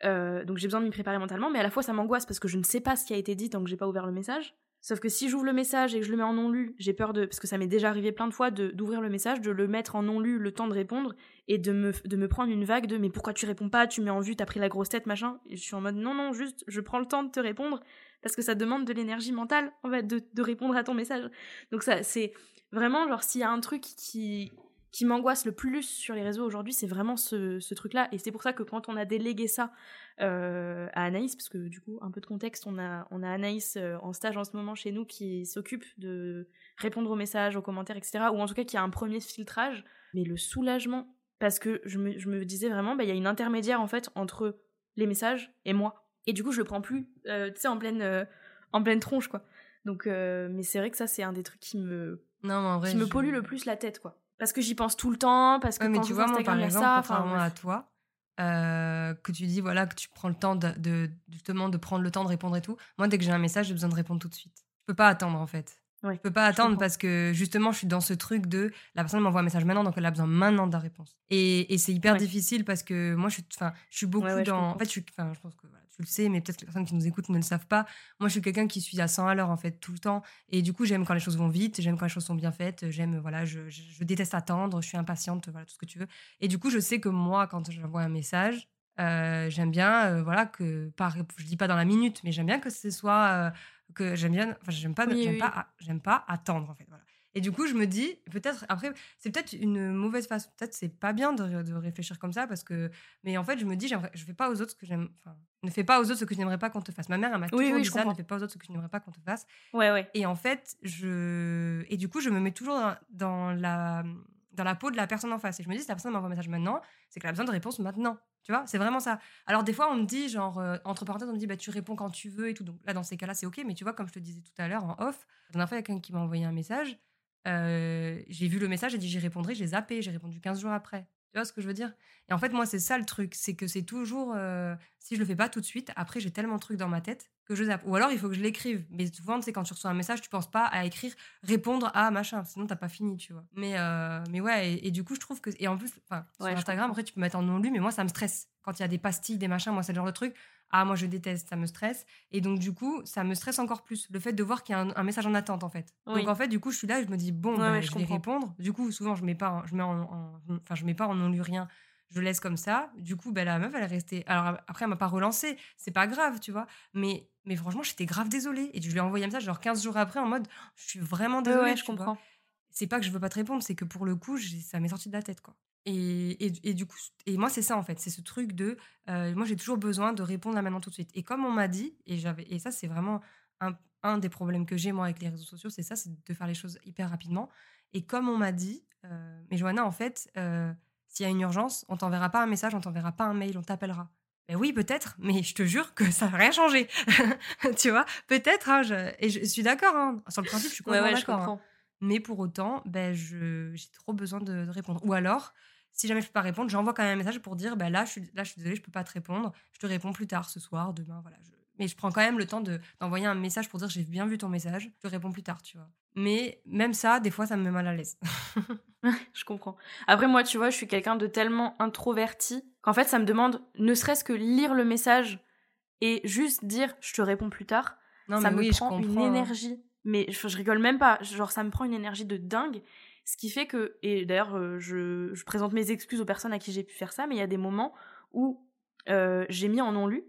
Euh, donc j'ai besoin de m'y préparer mentalement, mais à la fois ça m'angoisse parce que je ne sais pas ce qui a été dit tant que j'ai pas ouvert le message. Sauf que si j'ouvre le message et que je le mets en non lu, j'ai peur de, parce que ça m'est déjà arrivé plein de fois d'ouvrir le message, de le mettre en non lu, le temps de répondre et de me, de me prendre une vague de mais pourquoi tu réponds pas, tu mets en vue, t'as pris la grosse tête, machin. Et je suis en mode non, non, juste je prends le temps de te répondre parce que ça demande de l'énergie mentale en fait de, de répondre à ton message. Donc ça, c'est vraiment genre s'il y a un truc qui, qui m'angoisse le plus sur les réseaux aujourd'hui, c'est vraiment ce, ce truc-là. Et c'est pour ça que quand on a délégué ça euh, à Anaïs, parce que du coup, un peu de contexte, on a, on a Anaïs euh, en stage en ce moment chez nous qui s'occupe de répondre aux messages, aux commentaires, etc. Ou en tout cas qui a un premier filtrage. Mais le soulagement, parce que je me, je me disais vraiment, bah, il y a une intermédiaire en fait entre les messages et moi. Et du coup, je le prends plus, euh, tu sais, en pleine, en pleine tronche, quoi. Donc, mais c'est vrai que ça, c'est un des trucs qui me, non, en vrai, qui me pollue le plus la tête, quoi. Parce que j'y pense tout le temps, parce que Ouais, mais quand tu je vois, moi, par exemple, ça. contrairement Enfin, à toi, euh, que tu dis voilà que tu prends le temps de, de- justement de prendre le temps de répondre et tout. Moi, dès que j'ai un message, j'ai besoin de répondre tout de suite. Je peux pas attendre en fait. Ouais, je peux pas attendre parce que justement, je suis dans ce truc de la personne m'envoie un message maintenant, donc elle a besoin maintenant de la réponse. Et, et c'est hyper Ouais. difficile parce que moi, je suis, enfin, je suis beaucoup Ouais, ouais, je dans. En fait, je suis, je pense que voilà, tu le sais, mais peut-être que les personnes qui nous écoutent ne le savent pas. Moi, je suis quelqu'un qui suis à 100 à l'heure en fait tout le temps. Et du coup, j'aime quand les choses vont vite, j'aime quand les choses sont bien faites, j'aime voilà, je, je- je déteste attendre, je suis impatiente, voilà tout ce que tu veux. Et du coup, je sais que moi, quand j'envoie un message, euh, j'aime bien, euh, voilà, que par, je dis pas dans la minute, mais j'aime bien que ce soit, euh, que j'aime bien, enfin, j'aime pas, Oui, oui, pas, pas attendre en fait, voilà. Et du coup, je me dis, peut-être, après, c'est peut-être une mauvaise façon, peut-être c'est pas bien de, de réfléchir comme ça, parce que, mais en fait, je me dis, je fais pas aux autres ce que j'aime, enfin, ne fais pas aux autres ce que tu n'aimerais pas qu'on te fasse. Ma mère, elle m'a Oui, toujours oui, dit je ça, ne comprends. fais pas aux autres ce que tu n'aimerais pas qu'on te fasse. Ouais, ouais. Et en fait, je. Et du coup, je me mets toujours dans, dans la, dans la peau de la personne en face. Et je me dis, si la personne m'envoie un message maintenant, c'est qu'elle a besoin de réponse maintenant. Tu vois, c'est vraiment ça. Alors, des fois, on me dit, genre, euh, entre parenthèses, on me dit, bah, tu réponds quand tu veux et tout. Donc là, dans ces cas-là, c'est OK. Mais tu vois, comme je te disais tout à l'heure, en off, la dernière fois, il y a quelqu'un qui m'a envoyé un message. J'ai vu le message, j'ai dit, j'y répondrai, j'ai zappé, j'ai répondu 15 jours après. Tu vois ce que je veux dire? Et en fait, moi, c'est ça le truc. C'est que c'est toujours. si je le fais pas tout de suite, après, j'ai tellement de trucs dans ma tête que je zappe. Ou alors, il faut que je l'écrive. Mais souvent, sais, quand tu reçois un message, tu penses pas à écrire, répondre à machin. Sinon, t'as pas fini, tu vois. Mais, euh, mais ouais, et, et du coup, je trouve que. Et en plus, enfin, sur Ouais, je Instagram, après, tu peux mettre en non lu, mais moi, ça me stresse. Quand il y a des pastilles, des machins, moi, c'est le genre de truc. Ah, moi, je déteste, ça me stresse. Et donc, du coup, ça me stresse encore plus. Le fait de voir qu'il y a un, un message en attente, en fait. Oui. Donc, en fait, du coup, je suis là, je me dis, bon, Ouais, bah, ouais, je, je vais répondre. Du coup, souvent, je mets pas, en- je mets en, en- enfin, je mets pas en non lu rien. Je laisse comme ça. Du coup, ben, la meuf, elle est restée. Alors, après, elle m'a pas relancé. C'est pas grave, tu vois. Mais, mais franchement, j'étais grave désolée. Et je lui ai envoyé un message, genre 15 jours après, en mode, je suis vraiment désolée. ouais, je comprends. C'est pas que je veux pas te répondre, c'est que pour le coup, ça m'est sorti de la tête, quoi. Et, et, et du coup, et moi, c'est ça, en fait. C'est ce truc de. euh, moi, j'ai toujours besoin de répondre là maintenant tout de suite. Et comme on m'a dit, et, j'avais, et ça, c'est vraiment un, un des problèmes que j'ai, moi, avec les réseaux sociaux, c'est ça, c'est de faire les choses hyper rapidement. Et comme on m'a dit, euh, mais Johanna, en fait, euh, s'il y a une urgence, on t'enverra pas un message, on t'enverra pas un mail, on t'appellera. Ben oui, peut-être, mais je te jure que ça n'a rien changé. tu vois, peut-être, hein, je- et je suis d'accord, hein, sur le principe, je suis complètement ouais, d'accord. hein. Mais pour autant, ben, je, j'ai trop besoin de, de répondre. Ou alors, si jamais je peux pas répondre, j'envoie quand même un message pour dire, ben là, je suis, là, je suis désolée, je peux pas te répondre. Je te réponds plus tard, ce soir, demain, voilà. je- Mais je prends quand même le temps de, d'envoyer un message pour dire, j'ai bien vu ton message, je te réponds plus tard, tu vois. Mais même ça, des fois, ça me met mal à l'aise. je comprends. Après, moi, tu vois, je suis quelqu'un de tellement introverti qu'en fait, ça me demande ne serait-ce que lire le message et juste dire je te réponds plus tard. non, ça mais me oui, je prend une hein. énergie. Mais je, je rigole même pas. Genre, ça me prend une énergie de dingue. Ce qui fait que, et d'ailleurs, euh, je, je présente mes excuses aux personnes à qui j'ai pu faire ça, mais il y a des moments où euh, j'ai mis en non-lu.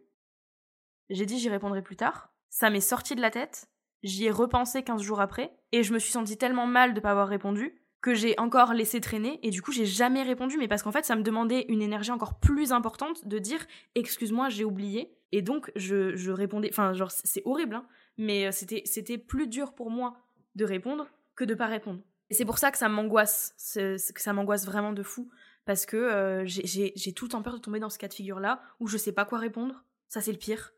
J'ai dit j'y répondrai plus tard. Ça m'est sorti de la tête. J'y ai repensé 15 jours après. Et je me suis sentie tellement mal de pas avoir répondu que j'ai encore laissé traîner. Et du coup, j'ai jamais répondu. Mais parce qu'en fait, ça me demandait une énergie encore plus importante de dire excuse-moi, j'ai oublié. Et donc, je, je répondais. Enfin, genre, c'est horrible, hein. Mais euh, c'était c'était plus dur pour moi de répondre que de pas répondre. Et c'est pour ça que ça m'angoisse. Que ça m'angoisse vraiment de fou. Parce que euh, j'ai- tout le temps peur de tomber dans ce cas de figure-là où je sais pas quoi répondre. Ça, c'est le pire.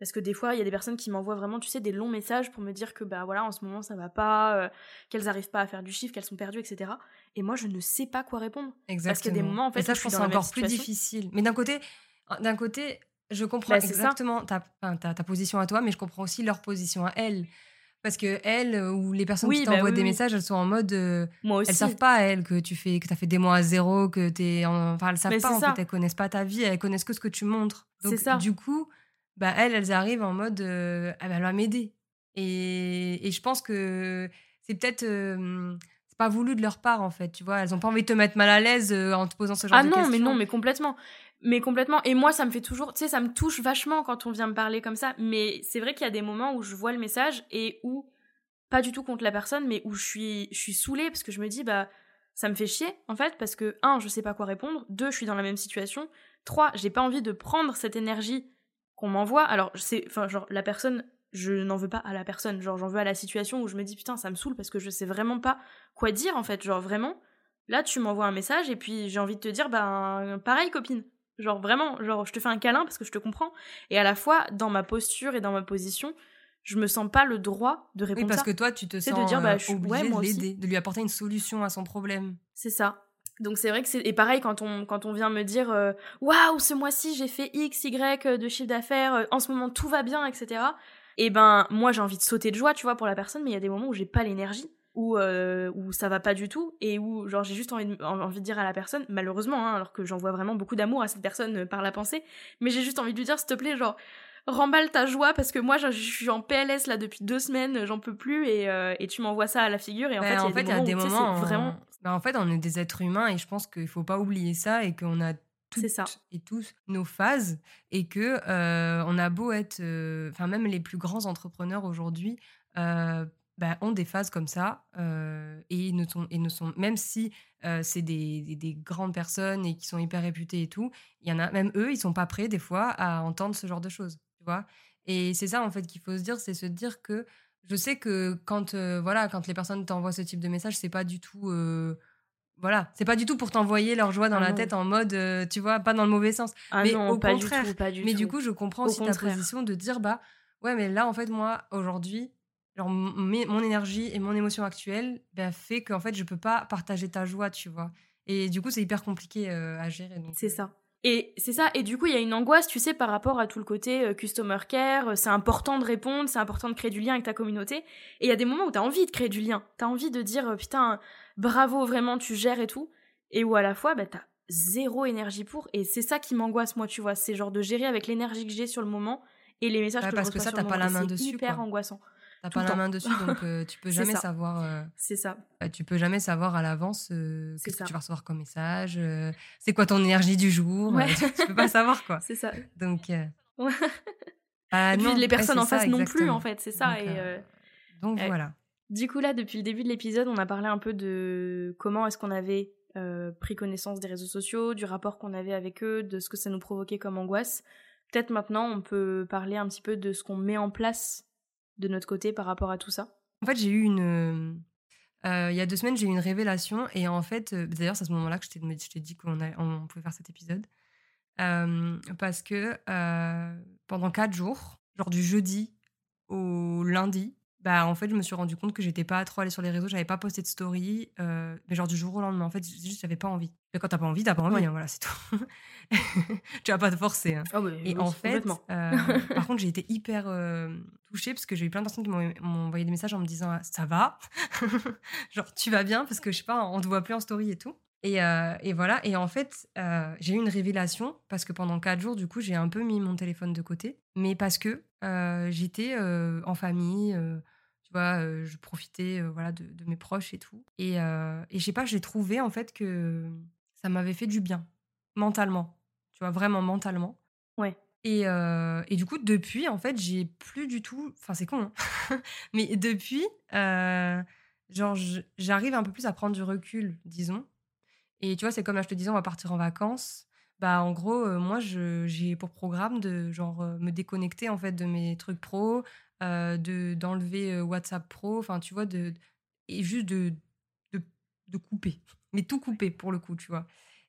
Parce que des fois, il y a des personnes qui m'envoient vraiment, tu sais, des longs messages pour me dire que, bah voilà, en ce moment, ça va pas, euh, qu'elles arrivent pas à faire du chiffre, qu'elles sont perdues, etc. Et moi, je ne sais pas quoi répondre. Exactement. Parce qu'il y a des moments, en fait, Et ça, où je je pense c'est encore plus difficile. Mais d'un côté, d'un côté, je comprends Bah, exactement ta, ta, ta position à toi, mais je comprends aussi leur position à elles. Parce que elles, euh, ou les personnes Oui, qui bah t'envoient oui, des oui. messages, elles sont en mode. euh, Moi aussi. elles savent pas, elles, que tu fais, que as fait des mois à zéro, que t'es. en- Enfin, elles savent Mais pas, en ça. fait. Elles connaissent pas ta vie, elles connaissent que ce que tu montres. Donc, C'est ça. du coup, bah, elles, elles arrivent en mode. euh, ah, bah, elle va m'aider. Et, et je pense que c'est peut-être. euh, c'est pas voulu de leur part, en fait. Tu vois, elles ont pas envie de te mettre mal à l'aise en te posant ce genre Ah de non, questions. mais non, mais complètement. Mais complètement. Et moi, ça me fait toujours, tu sais, ça me touche vachement quand on vient me parler comme ça. Mais c'est vrai qu'il y a des moments où je vois le message et où, pas du tout contre la personne, mais où je suis, je suis saoulée parce que je me dis, bah, ça me fait chier, en fait, parce que, un, je sais pas quoi répondre. Deux, je suis dans la même situation. Trois, j'ai pas envie de prendre cette énergie qu'on m'envoie. Alors, c'est, enfin, genre, la personne, je n'en veux pas à la personne. Genre, j'en veux à la situation où je me dis, putain, ça me saoule parce que je sais vraiment pas quoi dire, en fait. Genre, vraiment, là, tu m'envoies un message et puis j'ai envie de te dire, ben, pareil, copine. Genre, vraiment, genre, je te fais un câlin parce que je te comprends. Et à la fois, dans ma posture et dans ma position, je me sens pas le droit de répondre oui, parce que toi, tu te sens de dire, bah, je, obligé de l'aider, de lui apporter une solution à son problème. C'est ça. Donc c'est vrai que c'est et pareil quand on quand on vient me dire euh, waouh ce mois-ci j'ai fait x y euh, de chiffre d'affaires euh, en ce moment tout va bien etc. Et ben moi j'ai envie de sauter de joie tu vois pour la personne mais il y a des moments où j'ai pas l'énergie où où ça va pas du tout et où genre j'ai juste envie de, envie de dire à la personne malheureusement hein, alors que j'envoie vraiment beaucoup d'amour à cette personne par la pensée mais j'ai juste envie de lui dire s'il te plaît genre remballe ta joie parce que moi je, suis en PLS là depuis deux semaines j'en peux plus et, et tu m'envoies ça à la figure et en fait il y a des moments, où, vraiment bah, en fait, on est des êtres humains et je pense qu'il ne faut pas oublier ça et qu'on a toutes ça. et tous nos phases et que euh, on a beau être, euh, enfin même les plus grands entrepreneurs aujourd'hui euh, bah, ont des phases comme ça et ne sont, et ne sont même si c'est des, des, grandes personnes et qui sont hyper réputées et tout, il y en a même eux, ils sont pas prêts des fois à entendre ce genre de choses, tu vois? Et c'est ça en fait qu'il faut se dire, c'est se dire que je sais que quand, euh, voilà, quand les personnes t'envoient ce type de message, c'est pas du tout. Euh, voilà, c'est pas du tout pour t'envoyer leur joie dans ah la tête en mode, euh, tu vois, pas dans le mauvais sens. Ah mais au contraire. mais du coup, je comprends aussi ta position de dire, bah, ouais, mais là, en fait, moi, aujourd'hui, mon énergie et mon émotion actuelle bah, fait qu'en fait, je peux pas partager ta joie, tu vois. Et du coup, c'est hyper compliqué à gérer. C'est ça. Et c'est ça, et du coup, il y a une angoisse, tu sais, par rapport à tout le côté euh, customer care, euh, c'est important de répondre, c'est important de créer du lien avec ta communauté. Et il y a des moments où t'as envie de créer du lien, t'as envie de dire, euh, putain, bravo, vraiment, tu gères et tout. Et où à la fois, bah, t'as zéro énergie pour. Et c'est ça qui m'angoisse, moi, tu vois, c'est genre de gérer avec l'énergie que j'ai sur le moment et les messages que parce je reçois que ça, t'as pas la main dessus. C'est hyper angoissant. T'as pas la main dessus, donc euh, tu peux jamais savoir. Euh, c'est ça. Bah, tu peux jamais savoir à l'avance euh, ce que tu vas recevoir comme message. c'est quoi ton énergie du jour tu, peux pas savoir quoi. C'est ça. Donc. Ah, et puis les personnes en face non plus, en fait, c'est ça. Donc, et, donc voilà. Du coup là, depuis le début de l'épisode, on a parlé un peu de comment est-ce qu'on avait pris connaissance des réseaux sociaux, du rapport qu'on avait avec eux, de ce que ça nous provoquait comme angoisse. Peut-être maintenant, on peut parler un petit peu de ce qu'on met en place de notre côté par rapport à tout ça? En fait, j'ai eu une. Euh, il y a deux semaines, j'ai eu une révélation. Et en fait, euh, d'ailleurs, c'est à ce moment-là que je t'ai dit qu'on on pouvait faire cet épisode. Euh, parce que pendant quatre jours, genre du jeudi au lundi, bah en fait je me suis rendu compte que j'étais pas trop allée sur les réseaux j'avais pas posté de story euh, mais genre du jour au lendemain. En fait juste j'avais pas envie. Et quand t'as pas envie t'as pas envie hein, voilà c'est tout. Tu vas pas te forcer hein. ah et en fait euh, par contre j'ai été hyper euh, touchée parce que j'ai eu plein de personnes qui m'ont envoyé des messages en me disant ça va? Genre tu vas bien? parce que je sais pas on te voit plus en story et tout et, et, voilà. Et en fait, j'ai eu une révélation parce que pendant quatre jours, du coup, j'ai un peu mis mon téléphone de côté. Mais parce que j'étais en famille, tu vois, je profitais voilà, de, mes proches et tout. Et, et je sais pas, j'ai trouvé en fait que ça m'avait fait du bien, mentalement. Tu vois, vraiment mentalement. Ouais. Et, et du coup, depuis, en fait, j'ai plus du tout. Enfin, c'est con, hein mais depuis, genre, j'arrive un peu plus à prendre du recul, disons. Et tu vois, c'est comme là, je te disais, on va partir en vacances. Bah, en gros, moi, j'ai pour programme de genre me déconnecter en fait de mes trucs pro, euh, de d'enlever WhatsApp Pro, enfin tu vois, de, et juste de, de, de, couper, mais tout couper pour le coup, tu vois.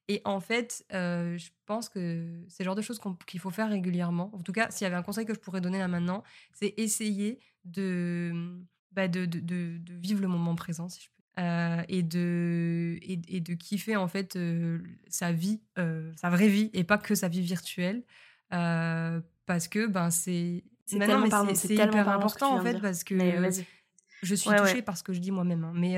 Et en fait, je pense que c'est le genre de choses qu'il faut faire régulièrement. En tout cas, s'il y avait un conseil que je pourrais donner là maintenant, c'est essayer de, bah de, de, de, vivre le moment présent, si je peux. Et, de, et, de kiffer en fait sa vie, sa vraie vie, et pas que sa vie virtuelle. parce que ben, c'est c'est c'est hyper important en fait parce que je suis touchée par ce que je dis moi-même. Hein, mais,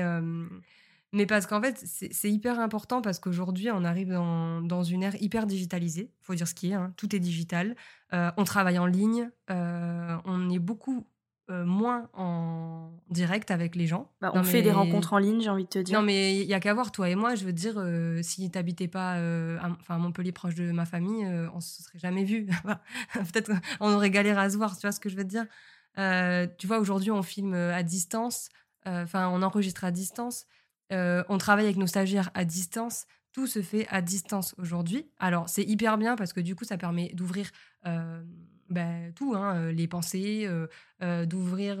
mais parce qu'en fait, c'est hyper important parce qu'aujourd'hui, on arrive dans, dans, une ère hyper digitalisée. Il faut dire ce qui est, hein, tout est digital. on travaille en ligne, on est beaucoup euh, moins en direct avec les gens. Bah, on fait des rencontres en ligne, j'ai envie de te dire. Non, mais il y a qu'à voir, toi et moi, je veux dire, euh, si tu n'habitais pas euh, à, Montpellier, proche de ma famille, on ne se serait jamais vu. Peut-être on aurait galéré à se voir, tu vois ce que je veux te dire? Tu vois, aujourd'hui, on filme à distance, enfin, on enregistre à distance, on travaille avec nos stagiaires à distance. Tout se fait à distance aujourd'hui. Alors, c'est hyper bien parce que du coup, ça permet d'ouvrir bah, tout, hein, les pensées, d'ouvrir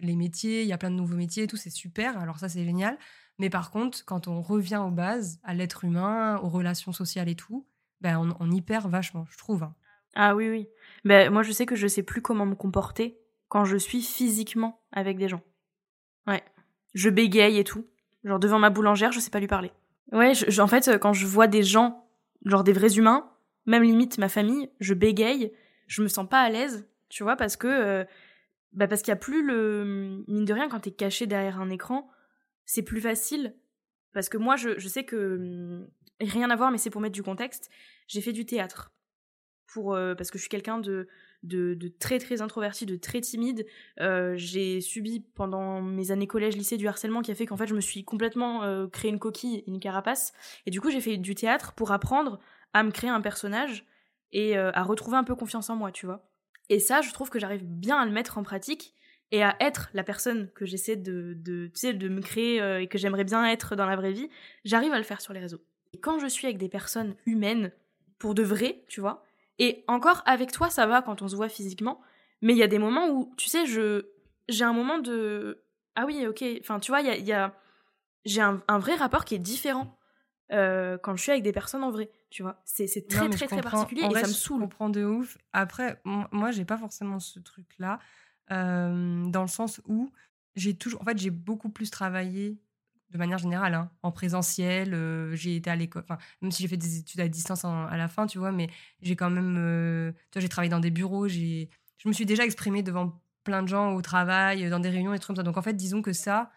les métiers. Il y a plein de nouveaux métiers, tout, c'est super. Alors ça, c'est génial. Mais par contre, quand on revient aux bases, à l'être humain, aux relations sociales et tout, ben on, y perd vachement, je trouve. Hein. Ah oui, oui. Ben, moi, je sais que je sais plus comment me comporter quand je suis physiquement avec des gens. Ouais. Je bégaye et tout. Genre devant ma boulangère, je sais pas lui parler. Ouais, en fait, quand je vois des gens, genre des vrais humains, même limite ma famille, je bégaye, je me sens pas à l'aise, tu vois, parce que euh, bah parce qu'il y a plus le mine de rien quand t'es caché derrière un écran, c'est plus facile parce que moi je, je sais que hum, rien à voir mais c'est pour mettre du contexte, j'ai fait du théâtre pour euh, parce que je suis quelqu'un de, de, de très très introverti, de très timide. Euh, j'ai subi pendant mes années collège, lycée du harcèlement qui a fait qu'en fait je me suis complètement créé une coquille, une carapace. Et du coup j'ai fait du théâtre pour apprendre à me créer un personnage et euh, à retrouver un peu confiance en moi, tu vois. Et ça, je trouve que j'arrive bien à le mettre en pratique et à être la personne que j'essaie de, de, tu sais, de me créer euh, et que j'aimerais bien être dans la vraie vie, j'arrive à le faire sur les réseaux. Et quand je suis avec des personnes humaines, pour de vrai, tu vois, et encore avec toi, ça va quand on se voit physiquement, mais il y a des moments où, tu sais, je j'ai un moment de ah oui, ok, enfin, tu vois, il y a, y a j'ai un, un, vrai rapport qui est différent euh, quand je suis avec des personnes en vrai, tu vois. C'est très, très, très particulier et ça me saoule. Je comprends de ouf. Après, moi, j'ai pas forcément ce truc-là, euh, dans le sens où j'ai toujours. En fait, j'ai beaucoup plus travaillé de manière générale, hein, en présentiel. Euh, j'ai été à l'école, enfin, même si j'ai fait des études à distance à la fin, tu vois, mais j'ai quand même. tu vois, j'ai travaillé dans des bureaux, je me suis déjà exprimée devant plein de gens au travail, dans des réunions et trucs comme ça. Donc, en fait, disons que ça,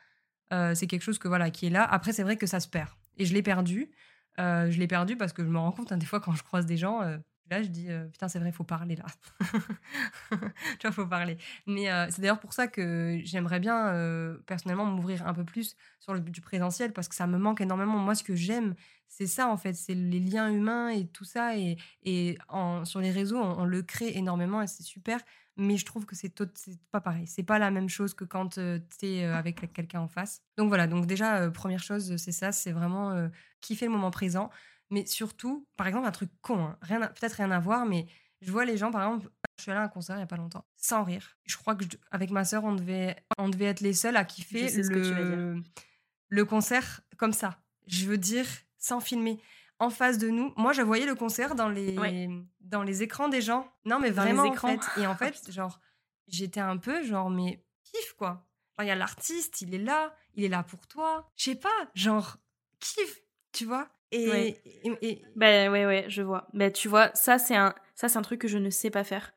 c'est quelque chose que, voilà, qui est là. Après, c'est vrai que ça se perd. Et je l'ai perdu. Euh, je l'ai perdu parce que je me rends compte, hein, des fois, quand je croise des gens, euh, là, je dis euh, Putain, c'est vrai, il faut parler là. tu vois, faut parler. Mais c'est d'ailleurs pour ça que j'aimerais bien, personnellement, m'ouvrir un peu plus sur le du présentiel parce que ça me manque énormément. Moi, ce que j'aime, c'est ça, en fait, c'est les liens humains et tout ça. Et, et en, sur les réseaux, on, le crée énormément et c'est super mais je trouve que c'est pas pareil. C'est pas la même chose que quand tu es avec quelqu'un en face. Donc voilà, donc déjà, première chose, c'est ça, c'est vraiment kiffer le moment présent. Mais surtout, par exemple, un truc con, hein, rien peut-être rien à voir, mais je vois les gens, par exemple, je suis allée à un concert il n'y a pas longtemps, sans rire. Je crois que avec ma sœur, on devait, on devait être les seuls à kiffer le, le concert comme ça. Je veux dire, sans filmer en face de nous. Moi, je voyais le concert dans les, dans les écrans des gens. Non, mais vraiment, en fait. Et en fait, genre, j'étais un peu genre, mais kiff, quoi. Il y a l'artiste, il est là, il est là pour toi. Je sais pas, genre, kiff, tu vois. Et, Ben ouais, ouais, je vois. Ben tu vois, ça, c'est un, ça, c'est un truc que je ne sais pas faire.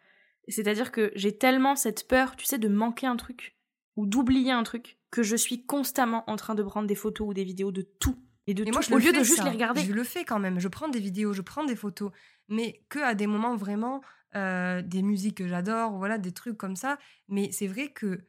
C'est-à-dire que j'ai tellement cette peur, tu sais, de manquer un truc ou d'oublier un truc que je suis constamment en train de prendre des photos ou des vidéos de tout et de moi, je au lieu de juste les regarder. Je le fais quand même. Je prends des vidéos, je prends des photos, mais que à des moments vraiment euh, des musiques que j'adore, voilà, des trucs comme ça. Mais c'est vrai que,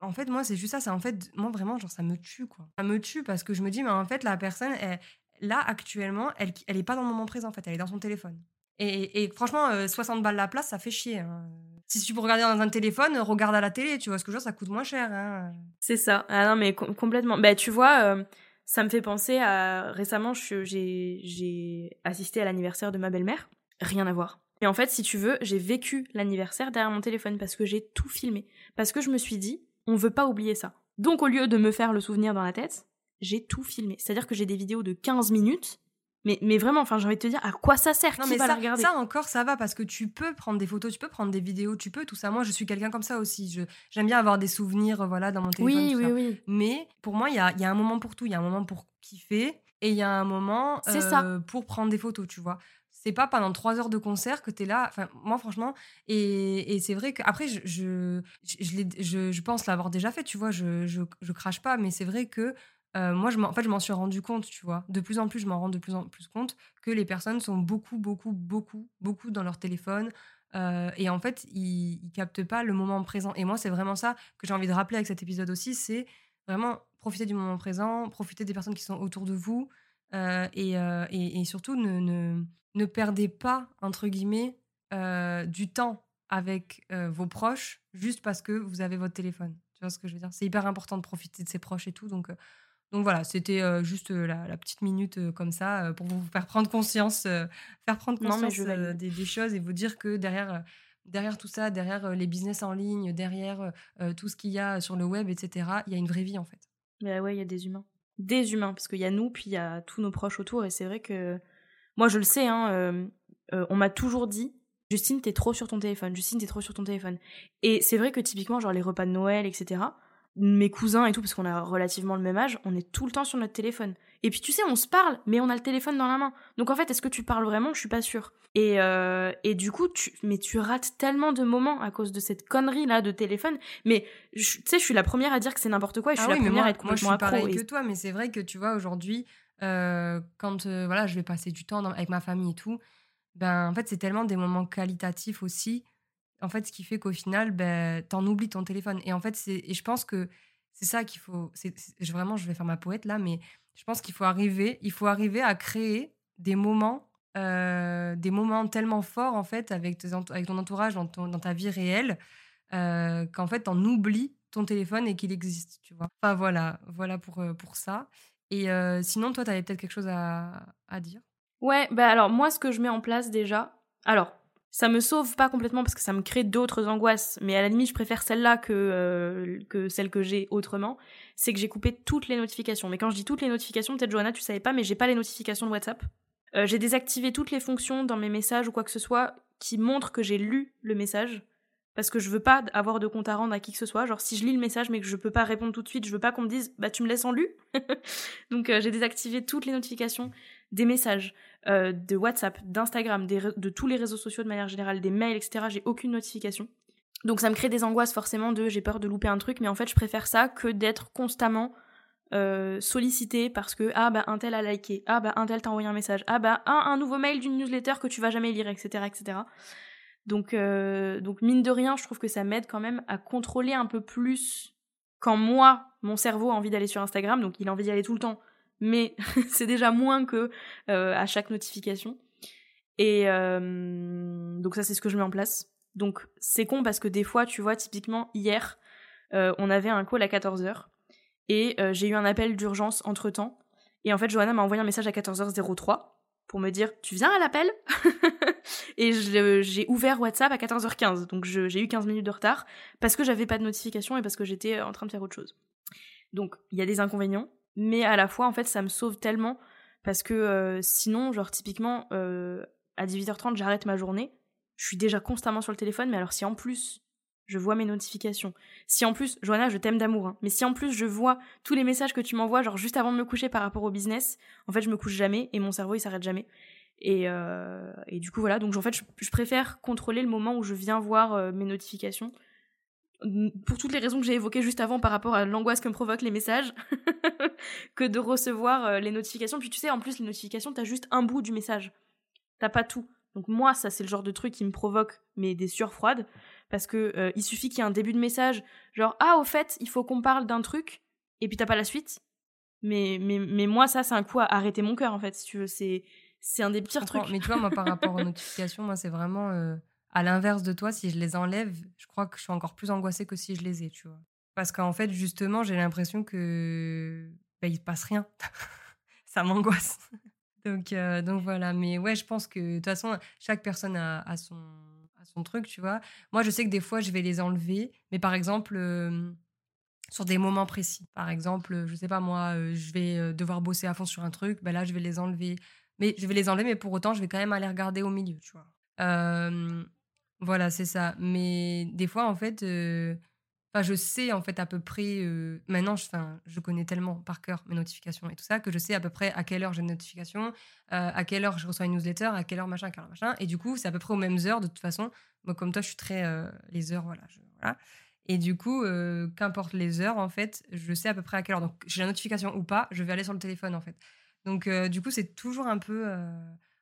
en fait, moi, c'est juste ça. C'est en fait, moi, vraiment, genre, ça me tue, quoi. Ça me tue parce que je me dis, mais en fait, la personne, elle, là, actuellement, elle, elle est pas dans le moment présent, en fait. Elle est dans son téléphone. Et, et franchement, 60 euh, balles la place, ça fait chier. Hein. Si tu peux regarder dans un téléphone, regarde à la télé, tu vois ce que je veux dire, ça coûte moins cher. Hein. C'est ça. Ah non, mais complètement. Bah, tu vois. Euh, ça me fait penser à récemment, j'ai assisté à l'anniversaire de ma belle-mère. Rien à voir. Et en fait, si tu veux, j'ai vécu l'anniversaire derrière mon téléphone parce que j'ai tout filmé. Parce que je me suis dit, on veut pas oublier ça. Donc au lieu de me faire le souvenir dans la tête, j'ai tout filmé. C'est-à-dire que j'ai des vidéos de 15 minutes mais, mais vraiment, enfin, j'ai envie de te dire, à quoi ça sert? Non, mais va ça, la regarder? Ça encore, ça va parce que tu peux prendre des photos, tu peux prendre des vidéos, tu peux tout ça. Moi, je suis quelqu'un comme ça aussi. Je, j'aime bien avoir des souvenirs, voilà, dans mon téléphone. Oui, oui, oui. Mais pour moi, il y a, y a, un moment pour tout. Il y a un moment pour kiffer et il y a un moment euh, pour prendre des photos, tu vois c'est pas pendant trois heures de concert que tu es là. Enfin, moi, franchement, et, et c'est vrai qu'après, je, je, je, je, je pense l'avoir déjà fait, tu vois, je, je, je crache pas, mais c'est vrai que euh, moi, je en fait, je m'en suis rendu compte, tu vois. De plus en plus, je m'en rends de plus en plus compte que les personnes sont beaucoup, beaucoup, beaucoup, beaucoup dans leur téléphone. Euh, et en fait, ils, ils captent pas le moment présent. Et moi, c'est vraiment ça que j'ai envie de rappeler avec cet épisode aussi, c'est vraiment profiter du moment présent, profiter des personnes qui sont autour de vous, euh, et, et, et, surtout ne, ne, ne, perdez pas entre guillemets du temps avec vos proches juste parce que vous avez votre téléphone. Tu vois ce que je veux dire? C'est hyper important de profiter de ses proches et tout, donc donc voilà, c'était juste la, petite minute comme ça pour vous faire prendre conscience, faire prendre conscience des, choses et vous dire que derrière, derrière tout ça, derrière les business en ligne, derrière tout ce qu'il y a sur le web, etc., il y a une vraie vie en fait. Bah ouais, il y a des humains. Des humains, parce qu'il y a nous, puis il y a tous nos proches autour, et c'est vrai que moi je le sais, hein, on m'a toujours dit Justine, t'es trop sur ton téléphone, Justine, t'es trop sur ton téléphone. Et c'est vrai que typiquement, genre les repas de Noël, etc., mes cousins et tout, parce qu'on a relativement le même âge, on est tout le temps sur notre téléphone. Et puis tu sais, on se parle, mais on a le téléphone dans la main. Donc en fait, est-ce que tu parles vraiment? Je suis pas sûre. Et, euh, et du coup, tu, mais tu rates tellement de moments à cause de cette connerie là de téléphone. Mais tu sais, je suis la première à dire que c'est n'importe quoi et je suis ah la première à être complètement moi, je suis pareil que toi, mais c'est vrai que tu vois aujourd'hui, euh, quand euh, voilà, je vais passer du temps avec ma famille et tout, ben en fait c'est tellement des moments qualitatifs aussi. En fait, ce qui fait qu'au final, ben t'en oublies ton téléphone. Et en fait, c'est et je pense que c'est ça qu'il faut. Vraiment, je vais faire ma poète là, mais je pense qu'il faut arriver, il faut arriver à créer des moments, euh, des moments tellement forts en fait avec, ton entourage dans, ta vie réelle, euh, qu'en fait, t'en oublies ton téléphone et qu'il existe, tu vois. Enfin voilà, voilà pour, euh, pour ça. Et sinon, toi, tu avais peut-être quelque chose à, à dire? Ouais, bah alors moi, ce que je mets en place déjà, alors ça me sauve pas complètement parce que ça me crée d'autres angoisses, mais à la limite, je préfère celle-là que, euh, que celle que j'ai autrement. C'est que j'ai coupé toutes les notifications. Mais quand je dis toutes les notifications, peut-être Johanna, tu savais pas, mais j'ai pas les notifications de WhatsApp. Euh, j'ai désactivé toutes les fonctions dans mes messages ou quoi que ce soit qui montrent que j'ai lu le message. Parce que je veux pas avoir de compte à rendre à qui que ce soit. Genre, si je lis le message mais que je peux pas répondre tout de suite, je veux pas qu'on me dise, bah tu me laisses en lu. Donc, euh, j'ai désactivé toutes les notifications des messages, euh, de WhatsApp, d'Instagram, de tous les réseaux sociaux de manière générale, des mails, etc. J'ai aucune notification. Donc ça me crée des angoisses forcément de j'ai peur de louper un truc, mais en fait je préfère ça que d'être constamment euh, sollicité parce que ah bah un tel a liké, ah bah un tel t'a envoyé un message, ah bah un, nouveau mail d'une newsletter que tu vas jamais lire, etc. etc. Donc, euh, donc mine de rien, je trouve que ça m'aide quand même à contrôler un peu plus quand moi, mon cerveau a envie d'aller sur Instagram, donc il a envie d'y aller tout le temps, mais c'est déjà moins que euh, à chaque notification. Et euh, donc ça c'est ce que je mets en place. Donc c'est con parce que des fois, tu vois, typiquement hier, euh, on avait un call à 14h et j'ai eu un appel d'urgence entre temps. Et en fait, Johanna m'a envoyé un message à 14h03 pour me dire Tu viens à l'appel? Et j'ai ouvert WhatsApp à 14h15, donc j'ai eu 15 minutes de retard parce que j'avais pas de notification et parce que j'étais en train de faire autre chose. Donc il y a des inconvénients, mais à la fois en fait ça me sauve tellement parce que euh, sinon genre typiquement euh, à 18h30 j'arrête ma journée. Je suis déjà constamment sur le téléphone mais alors si en plus je vois mes notifications si en plus Joanna je t'aime d'amour hein, mais si en plus je vois tous les messages que tu m'envoies genre juste avant de me coucher par rapport au business en fait je me couche jamais et mon cerveau il s'arrête jamais. Et, euh, et, du coup voilà. Donc en fait je, préfère contrôler le moment où je viens voir mes notifications pour toutes les raisons que j'ai évoquées juste avant par rapport à l'angoisse que me provoquent les messages, que de recevoir euh, les notifications. Puis tu sais, en plus, les notifications, t'as juste un bout du message. T'as pas tout. Donc moi, ça, c'est le genre de truc qui me provoque mais des sueurs froides. Parce que euh, il suffit qu'il y ait un début de message, genre Ah, au fait, il faut qu'on parle d'un truc, et puis t'as pas la suite. Mais, mais, mais moi, ça, c'est un coup à arrêter mon cœur, en fait, si tu veux. C'est, c'est un des pires trucs. Mais tu vois, moi, par rapport aux notifications, moi, c'est vraiment. Euh, à l'inverse de toi, si je les enlève, je crois que je suis encore plus angoissée que si je les ai, tu vois. Parce qu'en fait, justement, j'ai l'impression que bah, il se passe rien. ça m'angoisse. donc, euh, donc voilà. Mais ouais, je pense que de toute façon, chaque personne a, son, truc, tu vois. Moi, je sais que des fois, je vais les enlever. Mais par exemple, sur des moments précis. Par exemple, je sais pas moi, je vais devoir bosser à fond sur un truc. Ben là, je vais les enlever. Mais je vais les enlever, mais pour autant, je vais quand même aller regarder au milieu, tu vois. Voilà, c'est ça. Mais des fois, en fait, euh, je sais en fait à peu près. Euh, maintenant, je, je connais tellement par cœur mes notifications et tout ça que je sais à peu près à quelle heure j'ai une notification, euh, à quelle heure je reçois une newsletter, à quelle heure machin, quelle heure machin. Et du coup, c'est à peu près aux mêmes heures de toute façon. Moi, comme toi, je suis très les heures, voilà. Et du coup, qu'importe les heures, en fait, je sais à peu près à quelle heure. Donc, j'ai la notification ou pas, je vais aller sur le téléphone, en fait. Donc, du coup, c'est toujours un peu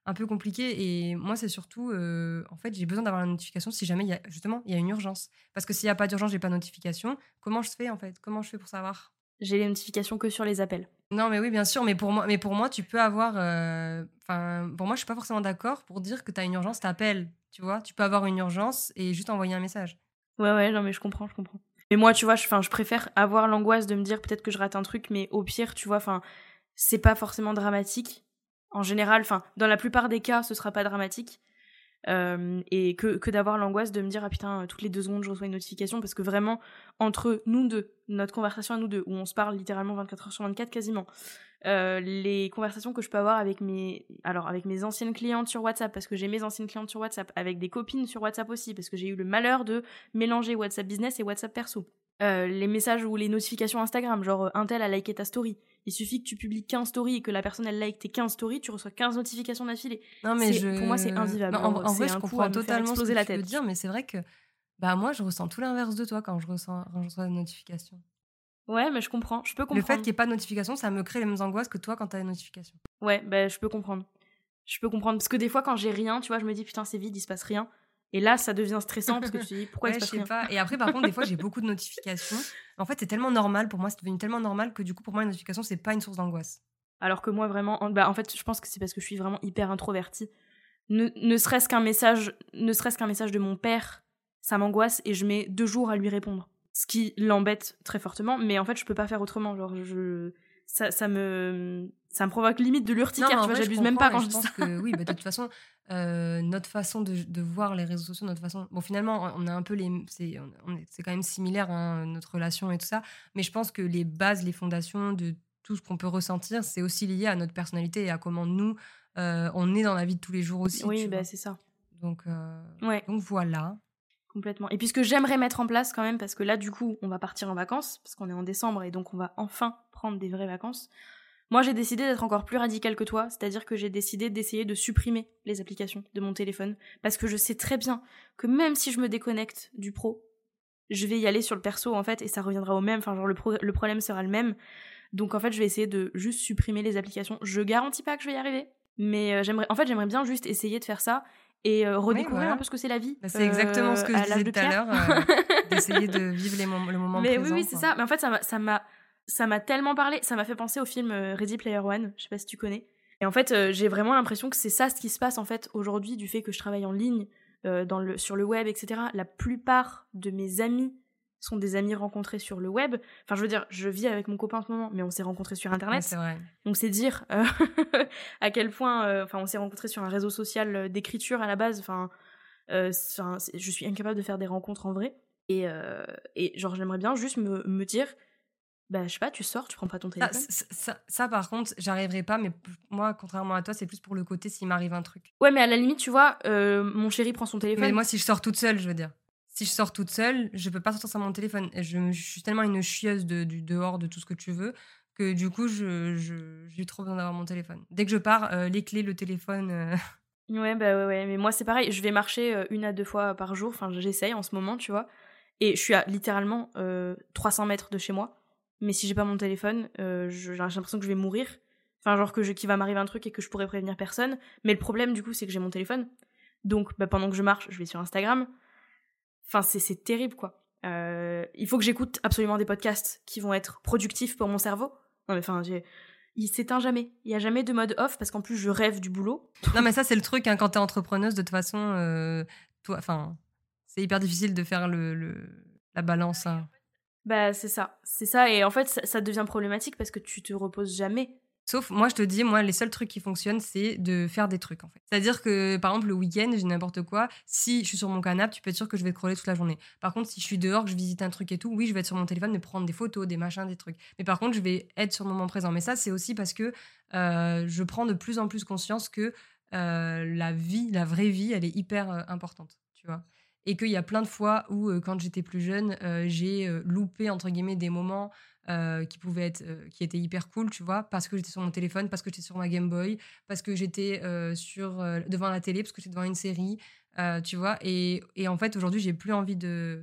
un peu compliqué. Et moi, c'est surtout, euh, en fait, j'ai besoin d'avoir la notification si jamais il y a, justement, il y a une urgence. Parce que s'il n'y a pas d'urgence, j'ai pas de notification. Comment je fais, en fait? Comment je fais pour savoir? J'ai les notifications que sur les appels. Non, mais oui, bien sûr. Mais pour moi, mais pour moi tu peux avoir. Euh, enfin, pour moi, je suis pas forcément d'accord pour dire que tu as une urgence, t'appelles. Tu vois? Tu peux avoir une urgence et juste envoyer un message. Ouais, ouais, non, mais je comprends, je comprends. Mais moi, tu vois, je, je préfère avoir l'angoisse de me dire peut-être que je rate un truc, mais au pire, tu vois, enfin, c'est pas forcément dramatique en général, dans la plupart des cas, ce sera pas dramatique. et que, d'avoir l'angoisse de me dire ah putain toutes les deux secondes je reçois une notification parce que vraiment entre nous deux notre conversation à nous deux où on se parle littéralement 24 heures sur 24 quasiment les conversations que je peux avoir avec mes alors avec mes anciennes clientes sur WhatsApp parce que j'ai mes anciennes clientes sur WhatsApp avec des copines sur WhatsApp aussi parce que j'ai eu le malheur de mélanger WhatsApp business et WhatsApp perso les messages ou les notifications Instagram genre un tel a liké ta story il suffit que tu publies 15 stories et que la personne elle like tes 15 stories, tu reçois 15 notifications d'affilée. Non mais pour moi c'est invivable. en, vrai, je comprends totalement ce que la tête. tu veux dire, mais c'est vrai que bah moi je ressens tout l'inverse de toi quand je reçois quand je reçois une notification. Ouais, mais je comprends, je peux comprendre. Le fait qu'il n'y ait pas de notification, ça me crée les mêmes angoisses que toi quand tu as une notification. Ouais, bah je peux comprendre. Je peux comprendre parce que des fois quand j'ai rien, tu vois, je me dis putain, c'est vide, il se passe rien. Et là, ça devient stressant parce que tu te dis pourquoi il se passe rien? Pas. Et après, par contre, des fois, j'ai beaucoup de notifications. En fait, c'est tellement normal pour moi, c'est devenu tellement normal que du coup, pour moi, une notification, c'est pas une source d'angoisse. Alors que moi, vraiment, en, bah, en fait, je pense que c'est parce que je suis vraiment hyper introvertie. Ne, ne serait-ce qu'un message, ne serait-ce qu'un message de mon père, ça m'angoisse et je mets deux jours à lui répondre. Ce qui l'embête très fortement, mais en fait, je peux pas faire autrement. Genre, je, ça, ça me ça me provoque limite de l'urticaire, tu vois, j'abuse même pas quand je, dis ça. Que, oui, bah, de toute façon, euh, notre façon de, de, voir les réseaux sociaux, notre façon. Bon, finalement, on a un peu les. C'est quand même similaire, hein, notre relation et tout ça. Mais je pense que les bases, les fondations de tout ce qu'on peut ressentir, c'est aussi lié à notre personnalité et à comment nous, euh, on est dans la vie de tous les jours aussi. Oui, bah, c'est ça. Donc, euh, ouais. donc voilà. Complètement. Et puis ce que j'aimerais mettre en place quand même, parce que là, du coup, on va partir en vacances, parce qu'on est en décembre et donc on va enfin prendre des vraies vacances. Moi, j'ai décidé d'être encore plus radical que toi, c'est-à-dire que j'ai décidé d'essayer de supprimer les applications de mon téléphone, parce que je sais très bien que même si je me déconnecte du pro, je vais y aller sur le perso en fait, et ça reviendra au même, enfin genre le, le problème sera le même. Donc en fait, je vais essayer de juste supprimer les applications. Je garantis pas que je vais y arriver, mais euh, j'aimerais, en fait, j'aimerais bien juste essayer de faire ça et euh, redécouvrir un peu ce que c'est la vie. Bah, c'est exactement ce que euh, je disais tout à l'heure, d'essayer de vivre les le moment mais présent. Oui, oui, c'est ça. Mais en fait, ça m'a ça m'a tellement parlé, ça m'a fait penser au film euh, Ready Player One, je sais pas si tu connais. Et en fait, euh, j'ai vraiment l'impression que c'est ça ce qui se passe en fait aujourd'hui du fait que je travaille en ligne, euh, dans le, sur le web, etc. La plupart de mes amis sont des amis rencontrés sur le web. Enfin, je veux dire, je vis avec mon copain en ce moment, mais on s'est rencontrés sur Internet. c'est vrai. Donc c'est dire à quel point, enfin, on s'est rencontrés sur un réseau social d'écriture à la base. Enfin, je suis incapable de faire des rencontres en vrai. Et, et genre, j'aimerais bien juste me, me dire, bah, je sais pas, tu sors, tu prends pas ton téléphone. Ça, ça, par contre, j'arriverai pas, mais moi, contrairement à toi, c'est plus pour le côté s'il m'arrive un truc. Ouais, mais à la limite, tu vois, euh, mon chéri prend son téléphone. Mais moi, si je sors toute seule, je veux dire. Si je sors toute seule, je peux pas sortir sans mon téléphone. Je, je suis tellement une chieuse de, du dehors, de tout ce que tu veux, que du coup, j'ai je, j'ai trop besoin d'avoir mon téléphone. Dès que je pars, euh, les clés, le téléphone. Euh. Ouais, bah ouais, ouais. Mais moi, c'est pareil. Je vais marcher une à deux fois par jour. Enfin, j'essaye en ce moment, tu vois. Et je suis à littéralement 300 mètres de chez moi mais si j'ai pas mon téléphone, euh, j'ai l'impression que je vais mourir. Enfin, genre que je, qu'il va m'arriver un truc et que je pourrais prévenir personne. Mais le problème, du coup, c'est que j'ai mon téléphone. Donc, bah, pendant que je marche, je vais sur Instagram. Enfin, c'est terrible, quoi. Euh, il faut que j'écoute absolument des podcasts qui vont être productifs pour mon cerveau. Non, mais enfin, il s'éteint jamais. Il y a jamais de mode off parce qu'en plus, je rêve du boulot. non, mais ça, c'est le truc, hein, quand t'es entrepreneuse, de toute façon, euh, toi, enfin, c'est hyper difficile de faire le, la balance. Hein. Bah, c'est ça. C'est ça. Et en fait, ça, devient problématique parce que tu te reposes jamais. Sauf, moi, je te dis, moi, les seuls trucs qui fonctionnent, c'est de faire des trucs, en fait. C'est-à-dire que, par exemple, le week-end, j'ai n'importe quoi. Si je suis sur mon canapé, tu peux être sûr que je vais scroller toute la journée. Par contre, si je suis dehors, que je visite un truc et tout, oui, je vais être sur mon téléphone, me prendre des photos, des machins, des trucs. Mais par contre, je vais être sur le moment présent. Mais ça, c'est aussi parce que euh, je prends de plus en plus conscience que euh, la vie, la vraie vie, elle est hyper euh, importante, tu vois et qu'il y a plein de fois où, euh, quand j'étais plus jeune, euh, j'ai euh, loupé, entre guillemets, des moments qui pouvaient être, qui étaient hyper cool, tu vois, parce que j'étais sur mon téléphone, parce que j'étais sur ma Game Boy, parce que j'étais sur, devant la télé, parce que j'étais devant une série, tu vois. Et, et en fait, aujourd'hui, j'ai plus envie de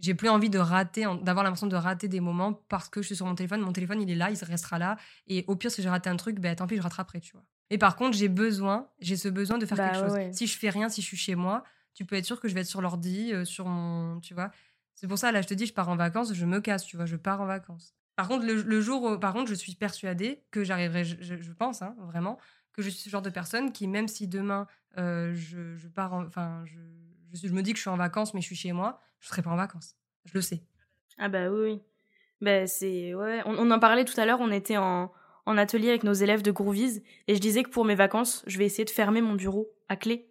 j'ai plus envie de rater, d'avoir l'impression de rater des moments parce que je suis sur mon téléphone. Mon téléphone, il est là, il restera là. Et au pire, si j'ai raté un truc, ben, tant pis, je rattraperai, tu vois. Mais par contre, j'ai besoin, j'ai ce besoin de faire bah quelque chose. Si je fais rien, si je suis chez moi, tu peux être sûr que je vais être sur l'ordi, euh, sur mon. Tu vois C'est pour ça, là, je te dis, je pars en vacances, je me casse, tu vois, je pars en vacances. Par contre, le, jour par contre, je suis persuadée que j'arriverai, je, pense, hein, vraiment, que je suis ce genre de personne qui, même si demain, euh, je, pars, enfin, je, me dis que je suis en vacances, mais je suis chez moi, je serai pas en vacances. Je le sais. Ah bah oui. Bah c'est ouais. On, on, en parlait tout à l'heure. On était en, en atelier avec nos élèves de Groovies et je disais que pour mes vacances, je vais essayer de fermer mon bureau à clé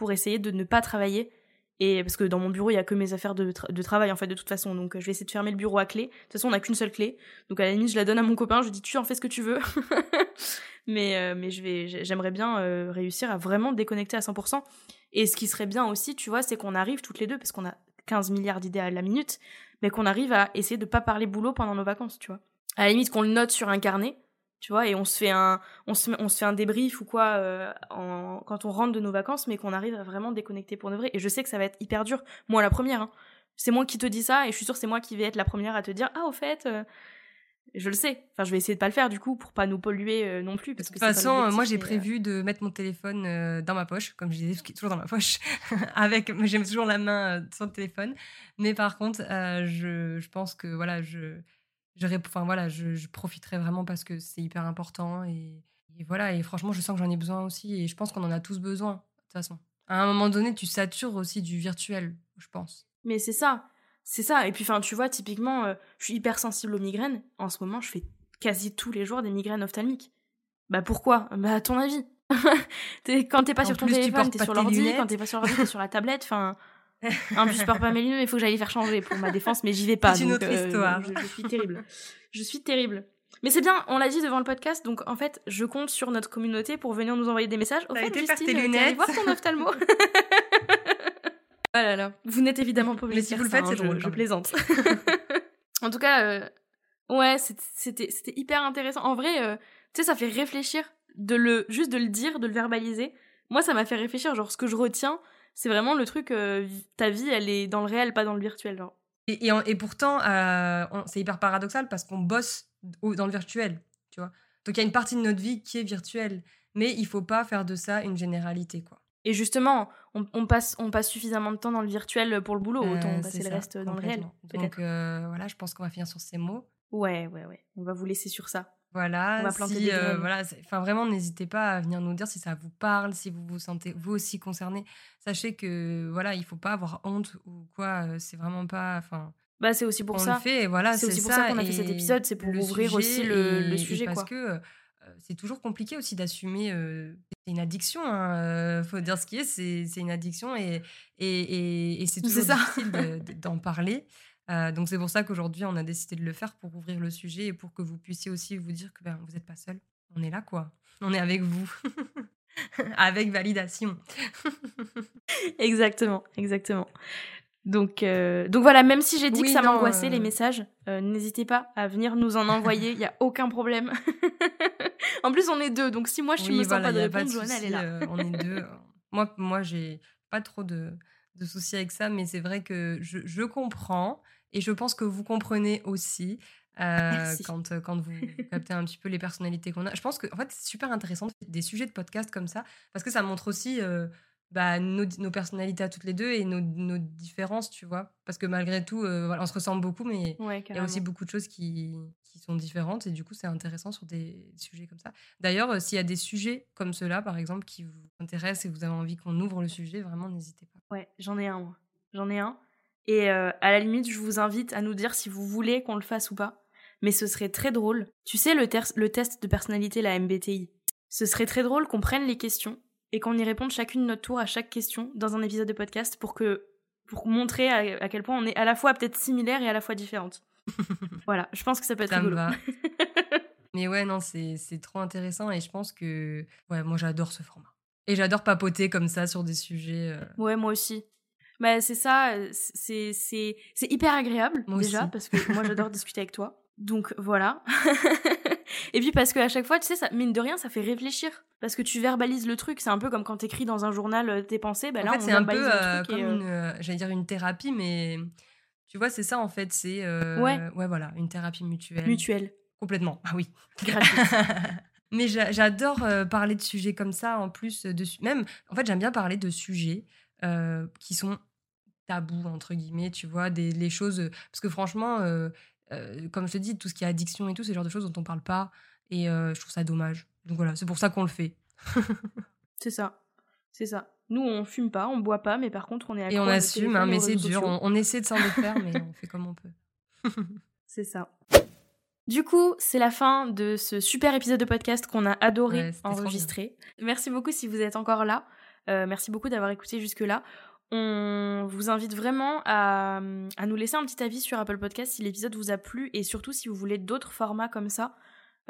pour essayer de ne pas travailler. Et parce que dans mon bureau, il y a que mes affaires de, travail en fait de toute façon. Donc je vais essayer de fermer le bureau à clé. De toute façon, on n'a qu'une seule clé. Donc à la limite, je la donne à mon copain, je lui dis tu en fais ce que tu veux. mais euh, mais je vais j'aimerais bien euh, réussir à vraiment déconnecter à 100%. Et ce qui serait bien aussi, tu vois, c'est qu'on arrive toutes les deux parce qu'on a 15 milliards d'idées à la minute, mais qu'on arrive à essayer de pas parler boulot pendant nos vacances, tu vois. À la limite qu'on le note sur un carnet tu vois, et on se fait un, on se, on se fait un débrief ou quoi euh, en, quand on rentre de nos vacances, mais qu'on arrive à vraiment déconnecter pour de vrai. Et je sais que ça va être hyper dur. Moi, la première, hein. c'est moi qui te dis ça, et je suis sûre c'est moi qui vais être la première à te dire, ah, au fait, euh, je le sais. Enfin, je vais essayer de pas le faire du coup pour pas nous polluer euh, non plus. Parce de toute façon, moi j'ai prévu de mettre mon téléphone dans ma poche, comme je disais, qui est toujours dans ma poche, avec, j'aime toujours la main sur le téléphone. Mais par contre, je, je pense que voilà, je je, enfin, voilà, je, profiterai vraiment parce que c'est hyper important. Et, voilà, et franchement, je sens que j'en ai besoin aussi. Et je pense qu'on en a tous besoin, de toute façon. À un moment donné, tu satures aussi du virtuel, je pense. Mais c'est ça. C'est ça. Et puis, enfin, tu vois, typiquement, euh, je suis hyper sensible aux migraines. En ce moment, je fais quasi tous les jours des migraines ophtalmiques. Bah pourquoi? Bah à ton avis. quand t'es pas sur ton téléphone, t'es sur l'ordi. Quand t'es pas sur l'ordi, t'es sur la tablette. Enfin, un plus je porte pas mes lunettes, mais il faut que j'aille faire changer pour ma défense, mais j'y vais pas. C'est une autre euh, histoire. Je, suis terrible. Je suis terrible. Mais c'est bien, on l'a dit devant le podcast, donc en fait, je compte sur notre communauté pour venir nous envoyer des messages. Au fait, été Justine, tes lunettes. voir ton ophtalmo. oh là là, vous n'êtes évidemment pas obligé Mais si vous le faites, c'est drôle. Je, plaisante. en tout cas, euh, ouais, c'était c'était hyper intéressant. En vrai, euh, tu sais, ça fait réfléchir de le juste de le dire, de le verbaliser. Moi, ça m'a fait réfléchir. Genre, ce que je retiens, c'est vraiment le truc, euh, ta vie, elle est dans le réel, pas dans le virtuel. Genre. Et, et, pourtant, euh, c'est hyper paradoxal parce qu'on bosse dans le virtuel, tu vois. Donc il y a une partie de notre vie qui est virtuelle, mais il faut pas faire de ça une généralité, quoi. Et justement, on, passe, on passe suffisamment de temps dans le virtuel pour le boulot, autant euh, passer le reste dans le réel. Donc voilà, je pense qu'on va finir sur ces mots. Ouais, ouais, ouais. On va vous laisser sur ça. Voilà, si, euh, voilà, enfin vraiment n'hésitez pas à venir nous dire si ça vous parle, si vous vous sentez vous aussi concerné. Sachez que voilà, il faut pas avoir honte ou quoi, euh, c'est vraiment pas enfin bah c'est aussi pour ça. Le fait, voilà, c'est aussi pour ça, qu'on a fait cet épisode, c'est pour ouvrir aussi le, sujet parce que euh, c'est toujours compliqué aussi d'assumer c'est une addiction hein, faut dire ce qui est, c'est une addiction et et, et, c'est toujours difficile d'en parler. Euh, donc c'est pour ça qu'aujourd'hui on a décidé de le faire pour ouvrir le sujet et pour que vous puissiez aussi vous dire que ben, vous n'êtes pas seul. On est là quoi. On est avec vous. avec validation. exactement, exactement. Donc, euh, donc voilà, même si j'ai dit que ça m'angoissait les euh messages, n'hésitez pas à venir nous en envoyer, il y a aucun problème. en plus, on est deux, donc si moi je me sens pas de répondre, Joanna, elle est là. on est deux. Moi, moi j'ai pas trop de, de soucis avec ça, mais c'est vrai que je, je comprends et je pense que vous comprenez aussi euh, quand, euh, quand vous captez un petit peu les personnalités qu'on a. Je pense que en fait, c'est super intéressant des sujets de podcast comme ça parce que ça montre aussi euh, bah, nos, nos, personnalités à toutes les deux et nos, nos différences, tu vois. Parce que malgré tout, on se ressemble beaucoup, mais il y a aussi beaucoup de choses qui, qui sont différentes et du coup, c'est intéressant sur des sujets comme ça. D'ailleurs, s'il y a des sujets comme ceux-là, par exemple, qui vous intéressent et vous avez envie qu'on ouvre le sujet, vraiment, n'hésitez pas. Ouais, j'en ai un, moi. J'en ai un. Et euh, à la limite, je vous invite à nous dire si vous voulez qu'on le fasse ou pas. Mais ce serait très drôle. Tu sais, le, le test de personnalité, la MBTI. Ce serait très drôle qu'on prenne les questions et qu'on y réponde chacune notre tour à chaque question dans un épisode de podcast pour que pour montrer à, quel point on est à la fois peut-être similaire et à la fois différente. voilà, je pense que ça peut être ça rigolo. Mais ouais, non, c'est trop intéressant et je pense que ouais, moi j'adore ce format. Et j'adore papoter comme ça sur des sujets. Euh, ouais, moi aussi. Bah, c'est ça, c'est, c'est, c'est hyper agréable déjà, parce que moi j'adore discuter avec toi. Donc voilà. et puis parce qu'à chaque fois, tu sais, ça, mine de rien, ça fait réfléchir. Parce que tu verbalises le truc. C'est un peu comme quand t'écris dans un journal euh, tes pensées. Bah, là, en fait, c'est un peu euh, comme euh, une, j'allais dire une thérapie, mais tu vois, c'est ça en fait. C'est ouais. ouais, voilà, une thérapie mutuelle. Mutuelle. Complètement. Ah oui. mais j'adore parler de sujets comme ça. En plus de même, en fait, j'aime bien parler de sujets qui sont tabou, entre guillemets, tu vois, des, les choses. Parce que franchement, euh, euh, comme je te dis, tout ce qui est addiction et tout, c'est le genre de choses dont on parle pas. Et euh, je trouve ça dommage. Donc voilà, c'est pour ça qu'on le fait. c'est ça. C'est ça. Nous, on fume pas, on boit pas, mais par contre, on est Et on assume, hein, mais c'est dur. On, essaie de s'en défaire, mais on fait comme on peut. c'est ça. Du coup, c'est la fin de ce super épisode de podcast qu'on a adoré enregistrer. Merci beaucoup si vous êtes encore là. merci beaucoup d'avoir écouté jusque-là. On vous invite vraiment à, à, nous laisser un petit avis sur Apple Podcast si l'épisode vous a plu et surtout si vous voulez d'autres formats comme ça.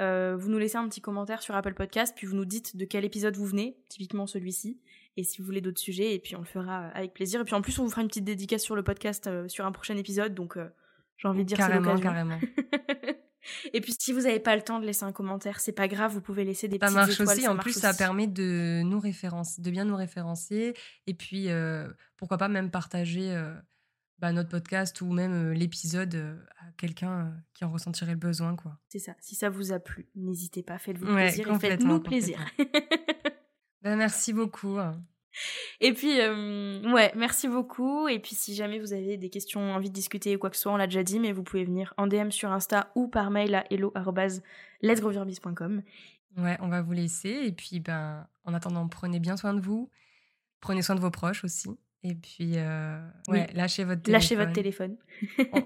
Euh, vous nous laissez un petit commentaire sur Apple Podcast, puis vous nous dites de quel épisode vous venez, typiquement celui-ci, et si vous voulez d'autres sujets, et puis on le fera avec plaisir. Et puis en plus, on vous fera une petite dédicace sur le podcast euh, sur un prochain épisode, donc euh, j'ai envie de dire c'est l'occasion. Carrément, et puis si vous n'avez pas le temps de laisser un commentaire, c'est pas grave, vous pouvez laisser des ça marche aussi. en plus, ça permet de nous référencer, de bien nous référencer, et puis pourquoi pas même partager bah, notre podcast ou même l'épisode à quelqu'un qui en ressentirait le besoin. quoi. C'est ça. Si ça vous a plu, n'hésitez pas, faites-vous plaisir et faites-nous plaisir. ben, merci beaucoup. Et puis, ouais, merci beaucoup. Et puis, si jamais vous avez des questions, envie de discuter ou quoi que ce soit, on l'a déjà dit, mais vous pouvez venir en DM sur Insta ou par mail à hello.let'sgrovirbiz.com. Ouais, on va vous laisser. Et puis, ben, en attendant, prenez bien soin de vous. Prenez soin de vos proches aussi. Et puis, euh, ouais, lâchez votre téléphone. Lâchez votre téléphone.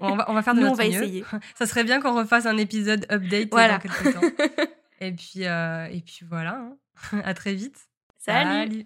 on, va, on, va, faire de Nous, on va essayer. Ça serait bien qu'on refasse un épisode update dans quelques temps. et, puis, euh, et puis voilà, hein. à très vite. Salut.